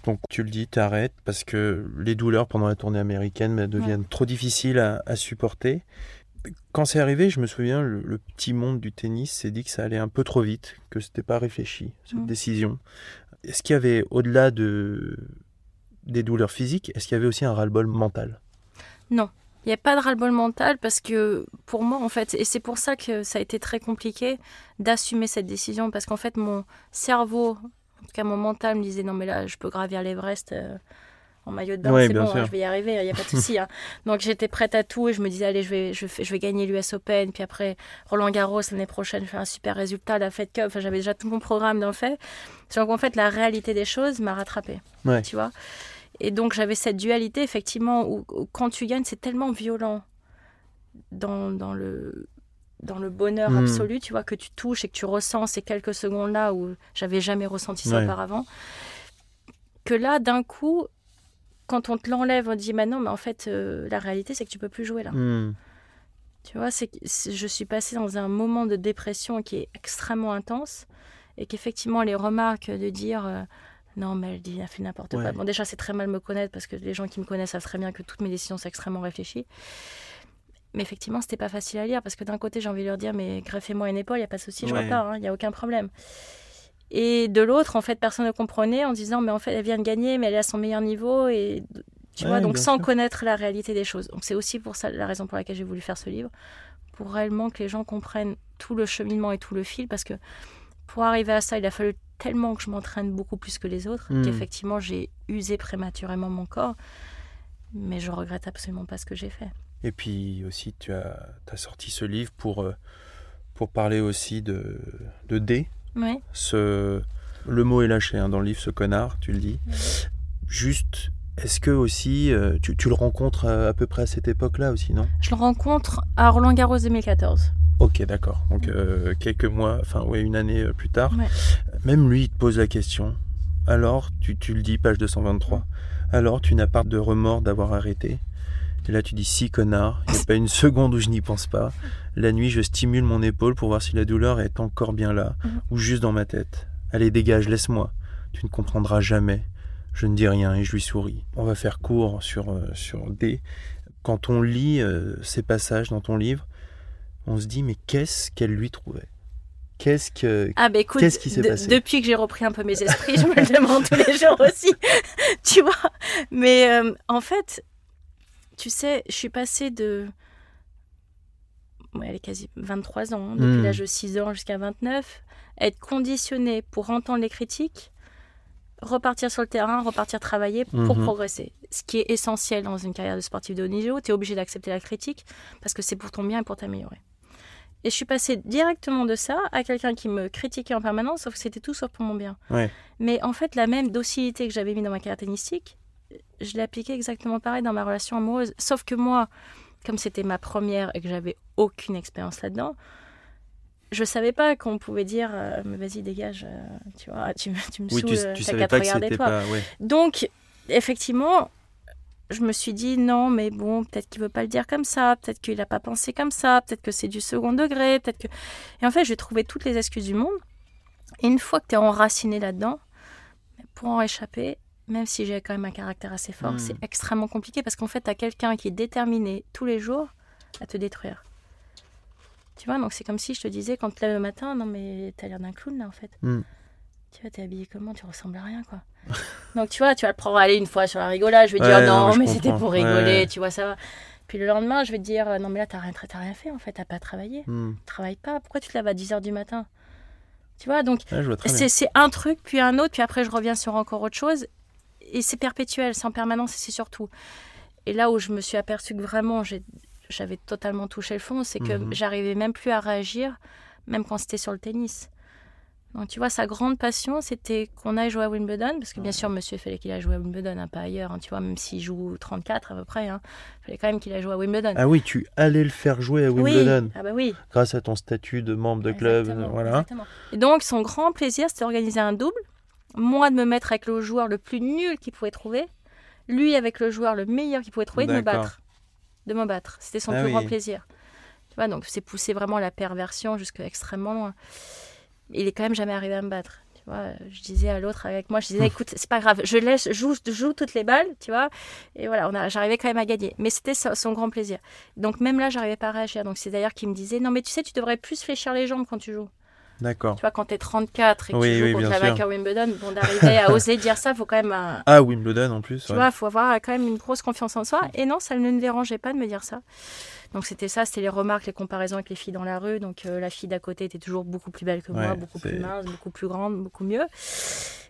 Donc tu le dis, t'arrêtes parce que les douleurs pendant la tournée américaine bah, deviennent trop difficiles à, à supporter. Quand c'est arrivé, je me souviens, le, le petit monde du tennis s'est dit que ça allait un peu trop vite, que c'était pas réfléchi, cette Mm. décision. Est-ce qu'il y avait, au-delà de, des douleurs physiques, est-ce qu'il y avait aussi un ras-le-bol mental? Il n'y a pas de ras-le-bol mental parce que pour moi, en fait, et c'est pour ça que ça a été très compliqué d'assumer cette décision parce qu'en fait, mon cerveau, en tout cas mon mental, me disait non, mais là, je peux gravir l'Everest euh, en maillot de bain, Ouais, c'est bon, hein, je vais y arriver, il n'y a pas de souci. hein. (laughs) Donc j'étais prête à tout et je me disais, allez, je vais, je vais gagner l'US Open, puis après Roland Garros l'année prochaine, je fais un super résultat, la Fed Cup, enfin, j'avais déjà tout mon programme d'en fait. Donc en fait, la réalité des choses m'a rattrapée Ouais. tu vois. Et donc j'avais cette dualité, effectivement, où, où quand tu gagnes, c'est tellement violent dans, dans, le, dans le bonheur Mhm. absolu, tu vois, que tu touches et que tu ressens ces quelques secondes-là où j'avais jamais ressenti ça Ouais. auparavant. Que là, d'un coup, quand on te l'enlève, on te dit, maintenant, mais en fait, euh, la réalité, c'est que tu peux plus jouer là. Mhm. Tu vois, c'est- je suis passée dans un moment de dépression qui est extrêmement intense et qu'effectivement, les remarques de dire euh, non, mais elle dit, elle fait n'importe Ouais. quoi. Bon, déjà, c'est très mal me connaître parce que les gens qui me connaissent savent très bien que toutes mes décisions sont extrêmement réfléchies. Mais effectivement, c'était pas facile à lire parce que d'un côté, j'ai envie de leur dire mais greffez-moi une épaule, il n'y a pas de souci, je Ouais. repars, il n'y a aucun problème. Et de l'autre, en fait, personne ne comprenait en disant mais en fait, elle vient de gagner, mais elle est à son meilleur niveau et tu Ouais, vois, donc sans sûr. connaître la réalité des choses. Donc c'est aussi pour ça la raison pour laquelle j'ai voulu faire ce livre, pour réellement que les gens comprennent tout le cheminement et tout le fil, parce que pour arriver à ça, il a fallu tellement que je m'entraîne beaucoup plus que les autres, Mm. qu'effectivement j'ai usé prématurément mon corps, mais je regrette absolument pas ce que j'ai fait. Et puis aussi, tu as, as sorti ce livre pour, euh, pour parler aussi de, de D. Oui. Ce, le mot est lâché hein, dans le livre, ce connard, tu le dis. Juste, est-ce que aussi, euh, tu, tu le rencontres à, peu près à cette époque-là aussi, non? Je le rencontre à Roland Garros 2014. Ok, d'accord. Donc euh, quelques mois, enfin ouais, une année plus tard, Ouais. Même lui, il te pose la question. Alors, tu, tu le dis, page 223. Alors, tu n'as pas de remords d'avoir arrêté? Et là, tu dis si, connard. Il n'y a pas une seconde où je n'y pense pas. La nuit, je stimule mon épaule pour voir si la douleur est encore bien là, Mhm. ou juste dans ma tête. Allez, dégage, laisse-moi. Tu ne comprendras jamais. Je ne dis rien et je lui souris. On va faire court sur, euh, sur D. Quand on lit euh, ces passages dans ton livre, on se dit, mais qu'est-ce qu'elle lui trouvait? Qu'est-ce que. Ah bah écoute, Qu'est-ce qui s'est de- passé depuis que j'ai repris un peu mes esprits, je me le demande tous les jours aussi, (laughs) tu vois. Mais euh, en fait, tu sais, je suis passée de... Ouais, elle est quasi 23 ans, hein, depuis Hmm. l'âge de 6 ans jusqu'à 29, être conditionnée pour entendre les critiques, repartir sur le terrain, repartir travailler pour Mhm. progresser. Ce qui est essentiel dans une carrière de sportif de haut niveau, tu es obligé d'accepter la critique parce que c'est pour ton bien et pour t'améliorer. Et je suis passée directement de ça à quelqu'un qui me critiquait en permanence, sauf que c'était tout sauf pour mon bien. Ouais. Mais en fait, la même docilité que j'avais mis dans ma carrière tennistique, je l'ai appliquée exactement pareil dans ma relation amoureuse. Sauf que moi, comme c'était ma première et que j'avais aucune expérience là-dedans, je savais pas qu'on pouvait dire euh, mais vas-y dégage euh, tu vois tu, me- tu me Oui, tu, saoules tu savais te pas que c'était pas. Ouais. donc, effectivement, je me suis dit non, mais bon, peut-être qu'il veut pas le dire comme ça, peut-être qu'il n'a pas pensé comme ça, peut-être que c'est du second degré, peut-être que. Et en fait, j'ai trouvé toutes les excuses du monde. Et une fois que tu es enraciné là-dedans, pour en échapper, même si j'ai quand même un caractère assez fort, Hmm. c'est extrêmement compliqué parce qu'en fait, tu as quelqu'un qui est déterminé tous les jours à te détruire. Tu vois, donc c'est comme si je te disais quand tu lèves le matin, non mais t'as l'air d'un clown là en fait. Hmm. Tu vois, t'es habillé comment? Tu ressembles à rien quoi. (laughs) donc tu vois, tu vas le prendre aller une fois sur la rigolade, je vais Ouais, dire non, non, mais c'était pour rigoler, Ouais. tu vois, ça va. Puis le lendemain, je vais te dire euh, non mais là t'as rien, t'as rien fait en fait, t'as pas travaillé, Hmm. travaille pas, pourquoi tu te lèves à 10h du matin? Tu vois, donc Ouais, c'est un truc, puis un autre, puis après je reviens sur encore autre chose. Et c'est perpétuel, c'est en permanence et c'est surtout. Et là où je me suis aperçue que vraiment j'avais totalement touché le fond, c'est que Mhm. j'arrivais même plus à réagir, même quand c'était sur le tennis. Donc tu vois, sa grande passion, c'était qu'on aille jouer à Wimbledon, parce que bien sûr, monsieur, il fallait qu'il aille jouer à Wimbledon, hein, pas ailleurs, hein, tu vois, même s'il joue 34 à peu près, hein, il fallait quand même qu'il aille jouer à Wimbledon. Ah oui, tu allais le faire jouer à Wimbledon Oui, ah bah oui. grâce à ton statut de membre de club. Exactement, Voilà. exactement. Et donc, son grand plaisir, c'était d'organiser un double. Moi, de me mettre avec le joueur le plus nul qu'il pouvait trouver. Lui, avec le joueur le meilleur qu'il pouvait trouver, de me battre. De me battre. C'était son Ah plus oui. grand plaisir. Tu vois, donc c'est pousser vraiment la perversion jusqu'à extrêmement loin. Il est quand même jamais arrivé à me battre. Tu vois, je disais à l'autre avec moi, je disais, écoute, c'est pas grave, je laisse, joue, joue toutes les balles, tu vois. Et voilà, on a, j'arrivais quand même à gagner. Mais c'était son, son grand plaisir. Donc même là, j'arrivais pas à réagir. Donc c'est d'ailleurs qu'il me disait, non mais tu sais, tu devrais plus fléchir les jambes quand tu joues. D'accord. Tu vois, quand t'es 34 et que Oui, tu joues oui, contre la vainqueur Wimbledon, bon, d'arriver à (laughs) oser dire ça, faut quand même, un- Ah, Wimbledon en plus. tu ouais. vois, faut avoir quand même une grosse confiance en soi. Et non, ça ne me dérangeait pas de me dire ça. Donc c'était ça, c'était les remarques, les comparaisons avec les filles dans la rue. Donc euh, la fille d'à côté était toujours beaucoup plus belle que moi, Ouais, beaucoup plus mince, beaucoup plus grande, beaucoup mieux.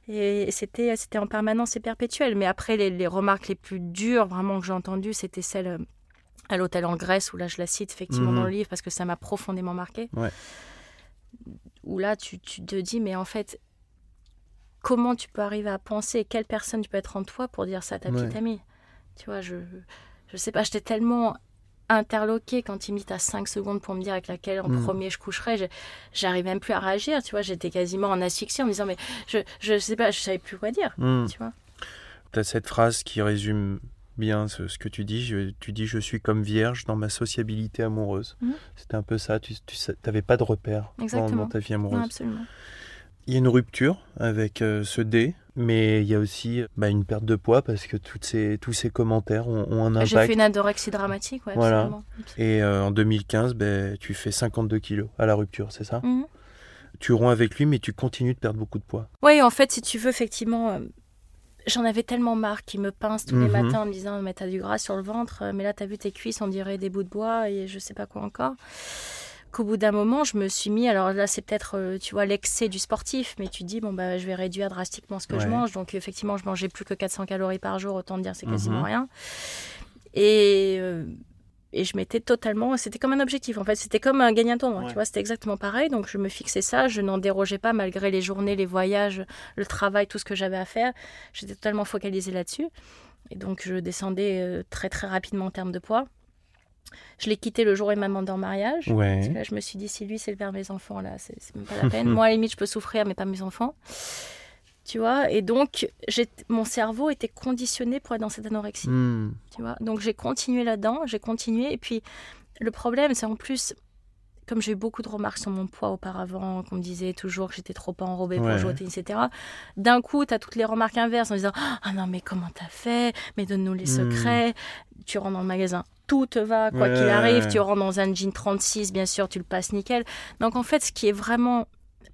Et c'était, c'était en permanence et perpétuel. Mais après, les, les remarques les plus dures, vraiment, que j'ai entendues, c'était celles euh, à l'hôtel en Grèce, où là, je la cite effectivement Mhm. dans le livre, parce que ça m'a profondément marqué. Ouais. Où là, tu, tu te dis, mais en fait, comment tu peux arriver à penser, quelle personne tu peux être en toi pour dire ça à ta Ouais. petite amie? Tu vois, je, je sais pas, j'étais tellement interloquée quand il me dit t'as 5 secondes pour me dire avec laquelle en Mm. premier je coucherai, je- j'arrivais même plus à réagir, tu vois, j'étais quasiment en asphyxie en me disant mais je, je sais pas, je savais plus quoi dire, Hmm. tu vois. T'as cette phrase qui résume bien ce, ce que tu dis. Je- tu dis Je suis comme vierge dans ma sociabilité amoureuse. Mhm. C'était un peu ça. Tu n'avais pas de repère dans, ta vie Non, amoureuse. absolument. Il y a une rupture avec euh, ce dé, mais il y a aussi bah, une perte de poids parce que toutes ces, tous ces commentaires ont, ont un J'ai impact. fait une anorexie dramatique, ouais, Voilà. Et euh, en 2015, ben, tu fais 52 kilos à la rupture, c'est ça Mhm. Tu romps avec lui, mais tu continues de perdre beaucoup de poids. Oui, en fait, si tu veux, effectivement, euh, j'en avais tellement marre qu'il me pince tous les Mhm. matins en me disant Mais t'as du gras sur le ventre, euh, mais là, t'as vu tes cuisses, on dirait des bouts de bois et je sais pas quoi encore. Qu'au bout d'un moment, je me suis mis. Alors là, c'est peut-être, euh, tu vois, l'excès du sportif, mais tu dis Bon, bah, je vais réduire drastiquement ce que je mange. Donc, effectivement, je mangeais plus que 400 calories par jour, autant te dire, c'est quasiment Mhm. rien. Et. euh, et je m'étais totalement. C'était comme un objectif, en fait. C'était comme un gagner un tournoi. Ouais. Tu vois, c'était exactement pareil. Donc, je me fixais ça. Je n'en dérogeais pas malgré les journées, les voyages, le travail, tout ce que j'avais à faire. J'étais totalement focalisée là-dessus. Et donc, je descendais euh, très, très rapidement en termes de poids. Je l'ai quitté le jour où il m'a demandé en mariage. Parce que Ouais. là, je me suis dit, si lui, c'est le père de mes enfants, là, c'est c'est même pas la peine. (laughs) Moi, à la limite, je peux souffrir, mais pas mes enfants. Tu vois, et donc mon cerveau était conditionné pour être dans cette anorexie. Hmm. Tu vois, donc j'ai continué là-dedans, j'ai continué. Et puis le problème, c'est en plus, comme j'ai eu beaucoup de remarques sur mon poids auparavant, qu'on me disait toujours que j'étais trop enrobée pour jouer au tennis, etc. D'un coup, tu as toutes les remarques inverses en disant Ah non, mais comment t'as fait? Mais donne-nous les Hmm. secrets. Tu rentres dans le magasin, tout te va, quoi qu'il arrive. Tu rentres dans un jean 36, bien sûr, tu le passes nickel. Donc en fait, ce qui est vraiment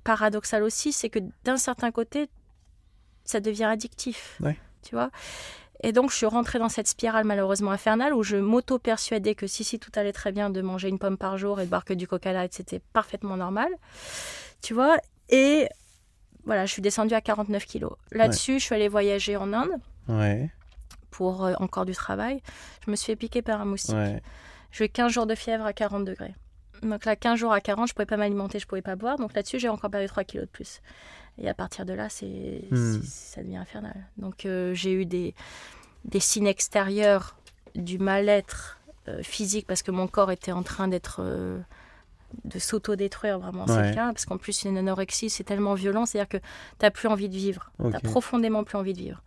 paradoxal aussi, c'est que d'un certain côté, ça devient addictif. Ouais. Tu vois et donc, je suis rentrée dans cette spirale malheureusement infernale où je m'auto-persuadais que si, si, tout allait très bien, de manger une pomme par jour et de boire que du coca light, c'était parfaitement normal. Tu vois Et voilà, je suis descendue à 49 kilos. Là-dessus, je suis allée voyager en Inde Ouais, pour euh, encore du travail. Je me suis fait piquer par un moustique. ouais. J'ai eu 15 jours de fièvre à 40 degrés. Donc là, 15 jours à 40, je pouvais pas m'alimenter, je pouvais pas boire. Donc là-dessus, j'ai encore perdu 3 kilos de plus. Et à partir de là, c'est, Hmm. ça devient infernal. Donc euh, j'ai eu des, des signes extérieurs du mal-être euh, physique parce que mon corps était en train d'être... euh, de s'auto-détruire, vraiment, Ouais. cas. Parce qu'en plus, une anorexie, c'est tellement violent, c'est-à-dire que tu n'as plus envie de vivre. Tu Ok. n'as profondément plus envie de vivre.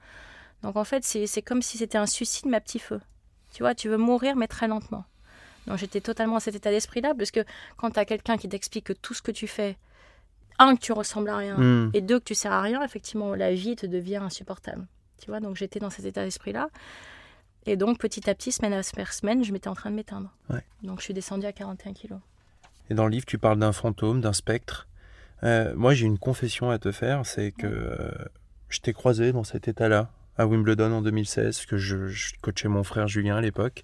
Donc en fait, c'est comme si c'était un suicide, mais à petit feu. Tu vois, tu veux mourir, mais très lentement. Donc j'étais totalement à cet état d'esprit-là, parce que quand tu as quelqu'un qui t'explique que tout ce que tu fais, un, que tu ressembles à rien, Hmm. et deux, que tu sers à rien, effectivement, la vie te devient insupportable. Tu vois, donc j'étais dans cet état d'esprit-là. Et donc, petit à petit, semaine après semaine, je m'étais en train de m'éteindre. Ouais. Donc, je suis descendue à 41 kilos. Et dans le livre, tu parles d'un fantôme, d'un spectre. Euh, moi, j'ai une confession à te faire, c'est que euh, je t'ai croisé dans cet état-là à Wimbledon en 2016, parce que je, je coachais mon frère Julien à l'époque.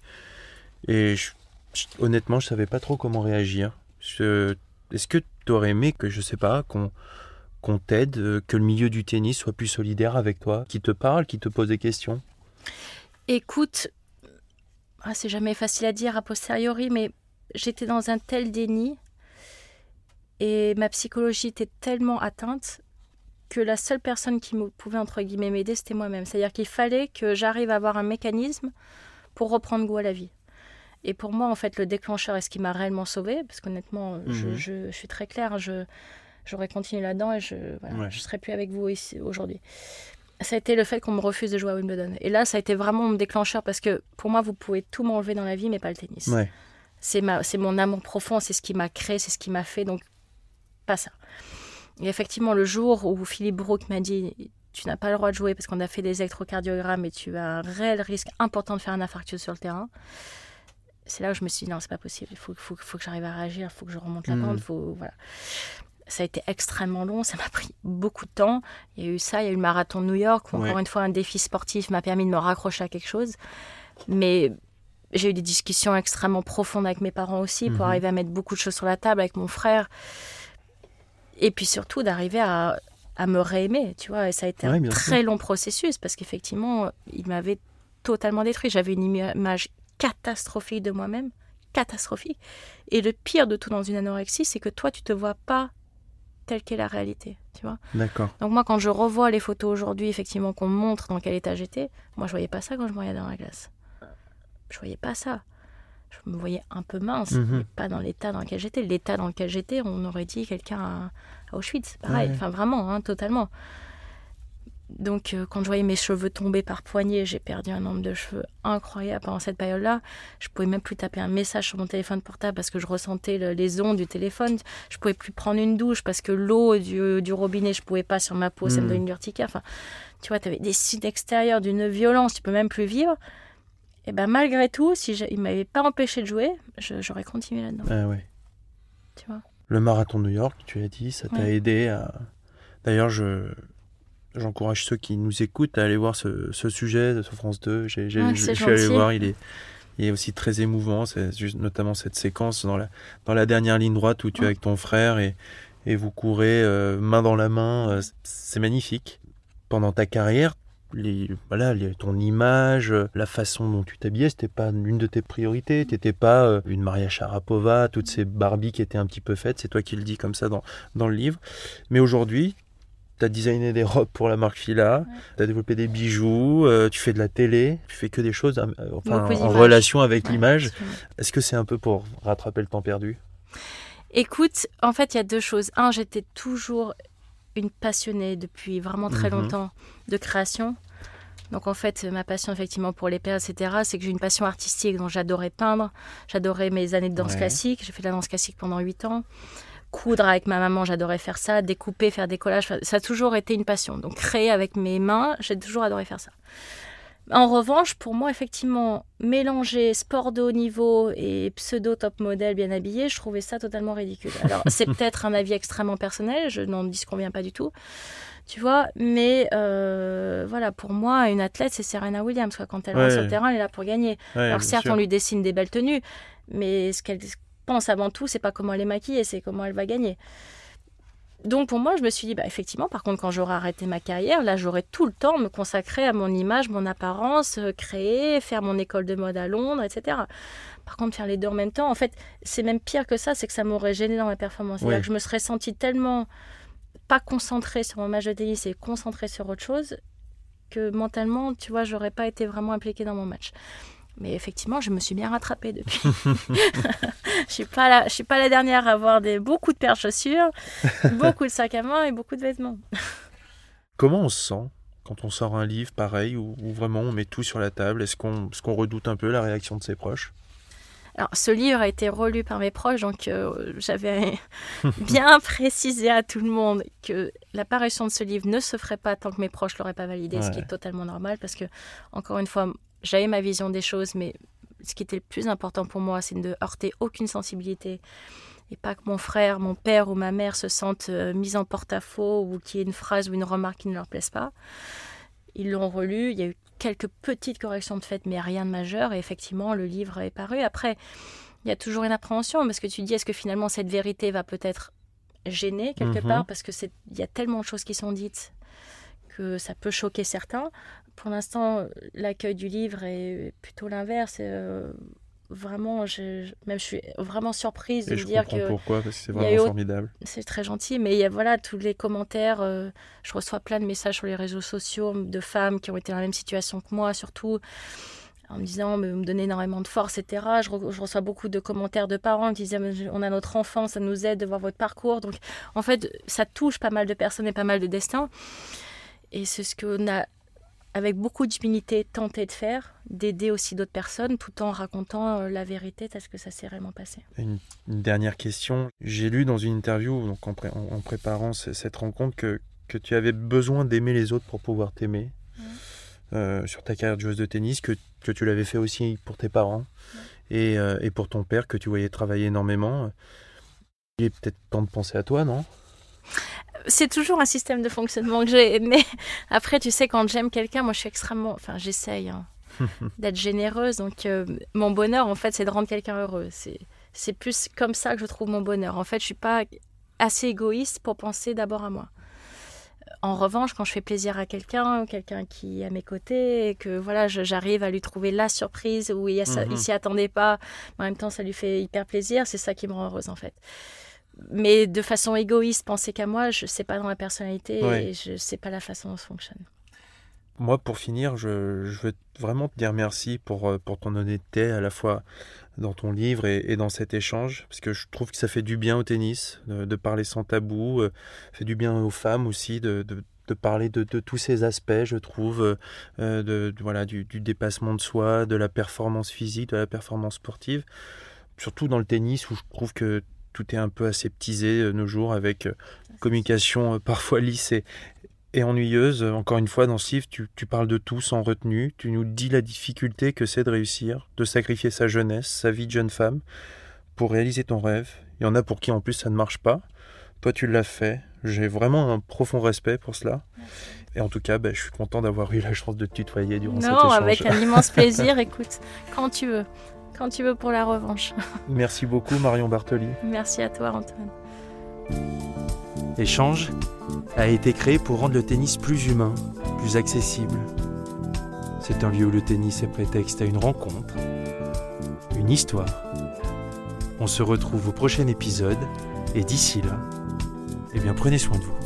Et je- je- honnêtement, je savais pas trop comment réagir. Est-ce que tu aurais aimé que, je sais pas, qu'on qu'on t'aide, euh, que le milieu du tennis soit plus solidaire avec toi, qui te parle, qui te pose des questions? Écoute, ah, c'est jamais facile à dire a posteriori, mais j'étais dans un tel déni et ma psychologie était tellement atteinte que la seule personne qui pouvait entre guillemets m'aider, c'était moi-même. C'est-à-dire qu'il fallait que j'arrive à avoir un mécanisme pour reprendre goût à la vie. Et pour moi, en fait, le déclencheur est ce qui m'a réellement sauvée, parce qu'honnêtement, je, Mhm. je- je suis très claire, hein, je, j'aurais continué là-dedans et je ne Ouais. serais plus avec vous ici aujourd'hui. Ça a été le fait qu'on me refuse de jouer à Wimbledon. Et là, ça a été vraiment mon déclencheur, parce que pour moi, vous pouvez tout m'enlever dans la vie, mais pas le tennis. Ouais. C'est ma, c'est mon amour profond, c'est ce qui m'a créé, c'est ce qui m'a fait, donc pas ça. Et effectivement, le jour où Philippe Brook m'a dit tu n'as pas le droit de jouer parce qu'on a fait des électrocardiogrammes et tu as un réel risque important de faire un infarctus sur le terrain, c'est là où je me suis dit non, c'est pas possible, il faut, faut, faut que j'arrive à réagir, il faut que je remonte la Mhm. pente, faut, voilà. Ça a été extrêmement long, ça m'a pris beaucoup de temps. Il y a eu ça, il y a eu le marathon de New York, où Ouais. encore une fois, un défi sportif m'a permis de me raccrocher à quelque chose. Mais j'ai eu des discussions extrêmement profondes avec mes parents aussi pour Mhm. arriver à mettre beaucoup de choses sur la table avec mon frère. Et puis surtout d'arriver à, à me réaimer, tu vois. Et ça a été Ouais, un très long processus parce qu'effectivement, il m'avait totalement détruit. J'avais une image catastrophique de moi-même, catastrophique. Et le pire de tout dans une anorexie, c'est que toi, tu te vois pas telle qu'est la réalité, tu vois. D'accord. Donc moi, quand je revois les photos aujourd'hui, effectivement, qu'on me montre dans quel état j'étais, moi, je voyais pas ça quand je me regardais dans la glace. Je voyais pas ça. Je me voyais un peu mince, Mhm. mais pas dans l'état dans lequel j'étais. L'état dans lequel j'étais, on aurait dit quelqu'un à, à Auschwitz, pareil. Ouais. Enfin, vraiment, hein, totalement. Donc, euh, quand je voyais mes cheveux tomber par poignée, j'ai perdu un nombre de cheveux incroyable pendant cette période-là. Je pouvais même plus taper un message sur mon téléphone portable parce que je ressentais le- les ondes du téléphone. Je pouvais plus prendre une douche parce que l'eau du, du robinet, je pouvais pas sur ma peau, ça me Mm. donnait une urticaire. Enfin, tu vois, tu avais des signes extérieurs d'une violence, tu peux même plus vivre. Et ben malgré tout, si il m'avait pas empêché de jouer, j'aurais continué là-dedans. Ah ouais. Tu vois. Le marathon de New York, tu as dit, ça t'a Ouais. aidé à. D'ailleurs, je j'encourage ceux qui nous écoutent à aller voir ce, ce sujet sur France 2. J'ai, j'ai- Ouais, je je suis allé voir, il est, il est aussi très émouvant. C'est juste notamment cette séquence dans la, dans la dernière ligne droite où tu es avec ton frère et, et vous courez euh, main dans la main. euh, c'est magnifique. Pendant ta carrière, les, voilà, les- ton image, la façon dont tu t'habillais, c'était pas une de tes priorités. T'étais pas euh, une Maria Sharapova, toutes ces Barbies qui étaient un petit peu faites. C'est toi qui le dis comme ça dans, dans le livre. Mais aujourd'hui, tu as designé des robes pour la marque Fila, tu as développé des bijoux, euh, tu fais de la télé, tu fais que des choses euh, enfin, Beaucoup en relation avec Ouais, l'image. Est-ce que c'est un peu pour rattraper le temps perdu? Écoute, en fait, il y a deux choses. Un, j'étais toujours une passionnée depuis vraiment très Mhm. longtemps de création. Donc en fait, ma passion effectivement pour les perles, etc., c'est que j'ai une passion artistique. Donc j'adorais peindre, j'adorais mes années de danse Ouais. classique. J'ai fait de la danse classique pendant 8 ans. Coudre avec ma maman, j'adorais faire ça. Découper, faire des collages, ça a toujours été une passion. Donc créer avec mes mains, j'ai toujours adoré faire ça. En revanche, pour moi, effectivement, mélanger sport de haut niveau et pseudo top modèle bien habillé, je trouvais ça totalement ridicule. Alors, (laughs) c'est peut-être un avis extrêmement personnel, je n'en disconviens pas du tout, tu vois, mais euh, voilà, pour moi, une athlète, c'est Serena Williams. Quoi. Quand elle rentre Ouais. sur le terrain, elle est là pour gagner. Ouais, Alors, certes, sûr. on lui dessine des belles tenues, mais ce qu'elle pense avant tout, c'est pas comment elle est maquillée, c'est comment elle va gagner. Donc pour moi, je me suis dit, bah, effectivement, par contre, quand j'aurai arrêté ma carrière, là, j'aurai tout le temps me consacrer à mon image, mon apparence, euh, créer, faire mon école de mode à Londres, etc. Par contre, faire les deux en même temps, en fait, c'est même pire que ça, c'est que ça m'aurait gêné dans ma performance. C'est-à-dire Ouais. que je me serais sentie tellement pas concentrée sur mon match de tennis et concentrée sur autre chose que mentalement, tu vois, j'aurais pas été vraiment impliquée dans mon match. Mais effectivement, je me suis bien rattrapée depuis. (laughs) je suis pas la, je suis pas la dernière à avoir des beaucoup de paires de chaussures, (laughs) beaucoup de sacs à main et beaucoup de vêtements. (laughs) Comment on se sent quand on sort un livre pareil, où, où vraiment on met tout sur la table? Est-ce qu'on est redoute un peu la réaction de ses proches? Alors, ce livre a été relu par mes proches, donc euh, j'avais bien précisé à tout le monde que l'apparition de ce livre ne se ferait pas tant que mes proches l'auraient pas validé, ce qui est totalement normal parce que, encore une fois, j'avais ma vision des choses, mais ce qui était le plus important pour moi, c'est de ne heurter aucune sensibilité et pas que mon frère, mon père ou ma mère se sentent euh, mis en porte-à-faux ou qu'il y ait une phrase ou une remarque qui ne leur plaise pas. Ils l'ont relu, il y a eu quelques petites corrections de fait, mais rien de majeur. Et effectivement, le livre est paru. Après, il y a toujours une appréhension parce que tu dis est-ce que finalement cette vérité va peut-être gêner quelque Mhm. part? Parce que c'est il y a tellement de choses qui sont dites que ça peut choquer certains. Pour l'instant, l'accueil du livre est plutôt l'inverse. Euh, vraiment, je, même je suis vraiment surprise de me dire que pourquoi, parce que c'est eu vraiment formidable. c'est très gentil, mais il y a voilà tous les commentaires. euh, je reçois plein de messages sur les réseaux sociaux de femmes qui ont été dans la même situation que moi, surtout en me disant, me donnez énormément de force, etc. Je, re- je reçois beaucoup de commentaires de parents qui disaient, Mais on a notre enfant, ça nous aide de voir votre parcours. Donc, en fait, ça touche pas mal de personnes et pas mal de destins. Et c'est ce qu'on a, avec beaucoup d'humilité, tenté de faire, d'aider aussi d'autres personnes, tout en racontant euh, la vérité, tel que ça s'est réellement passé. Une, une dernière question. J'ai lu dans une interview, donc en, pré- en- en préparant ce- cette rencontre, que, que tu avais besoin d'aimer les autres pour pouvoir t'aimer. Euh, sur ta carrière de joueuse de tennis, que, que tu l'avais fait aussi pour tes parents et, euh, et pour ton père, que tu voyais travailler énormément. Il est peut-être temps de penser à toi, non? C'est toujours un système de fonctionnement que j'ai. Mais après, tu sais, quand j'aime quelqu'un, moi, je suis extrêmement. Enfin, j'essaye hein, (laughs) d'être généreuse. Donc, euh, mon bonheur, en fait, c'est de rendre quelqu'un heureux. C'est, c'est plus comme ça que je trouve mon bonheur. En fait, je suis pas assez égoïste pour penser d'abord à moi. En revanche, quand je fais plaisir à quelqu'un, quelqu'un qui est à mes côtés, et que voilà, je- j'arrive à lui trouver la surprise où il, ça- Mhm. s'y attendait pas, mais en même temps, ça lui fait hyper plaisir, c'est ça qui me rend heureuse en fait. Mais de façon égoïste, penser qu'à moi, je sais pas dans ma personnalité Ouais. et je sais pas la façon dont ça fonctionne. Moi, pour finir, je, je veux vraiment te dire merci pour, euh, pour ton honnêteté, à la fois dans ton livre et, et dans cet échange, parce que je trouve que ça fait du bien au tennis, de, de parler sans tabou, euh, fait du bien aux femmes aussi, de, de, de parler de, tous ces aspects, je trouve, euh, euh, de, de- voilà, du, du dépassement de soi, de la performance physique, de la performance sportive, surtout dans le tennis où je trouve que tout est un peu aseptisé euh, nos jours avec euh, communication euh, parfois lisse et, et ennuyeuse. Encore une fois, dans ce livre, tu, tu parles de tout sans retenue. Tu nous dis la difficulté que c'est de réussir, de sacrifier sa jeunesse, sa vie de jeune femme, pour réaliser ton rêve. Il y en a pour qui en plus ça ne marche pas. Toi, tu l'as fait. J'ai vraiment un profond respect pour cela. Et en tout cas, ben, je suis content d'avoir eu la chance de te tutoyer durant cet Non, échange. avec un immense (laughs) plaisir. Écoute, quand tu veux, quand tu veux pour la revanche. (laughs) Merci beaucoup, Marion Bartoli. Merci à toi, Antoine. Échange a été créé pour rendre le tennis plus humain, plus accessible. C'est un lieu où le tennis est prétexte à une rencontre, une histoire. On se retrouve au prochain épisode et d'ici là, eh bien prenez soin de vous.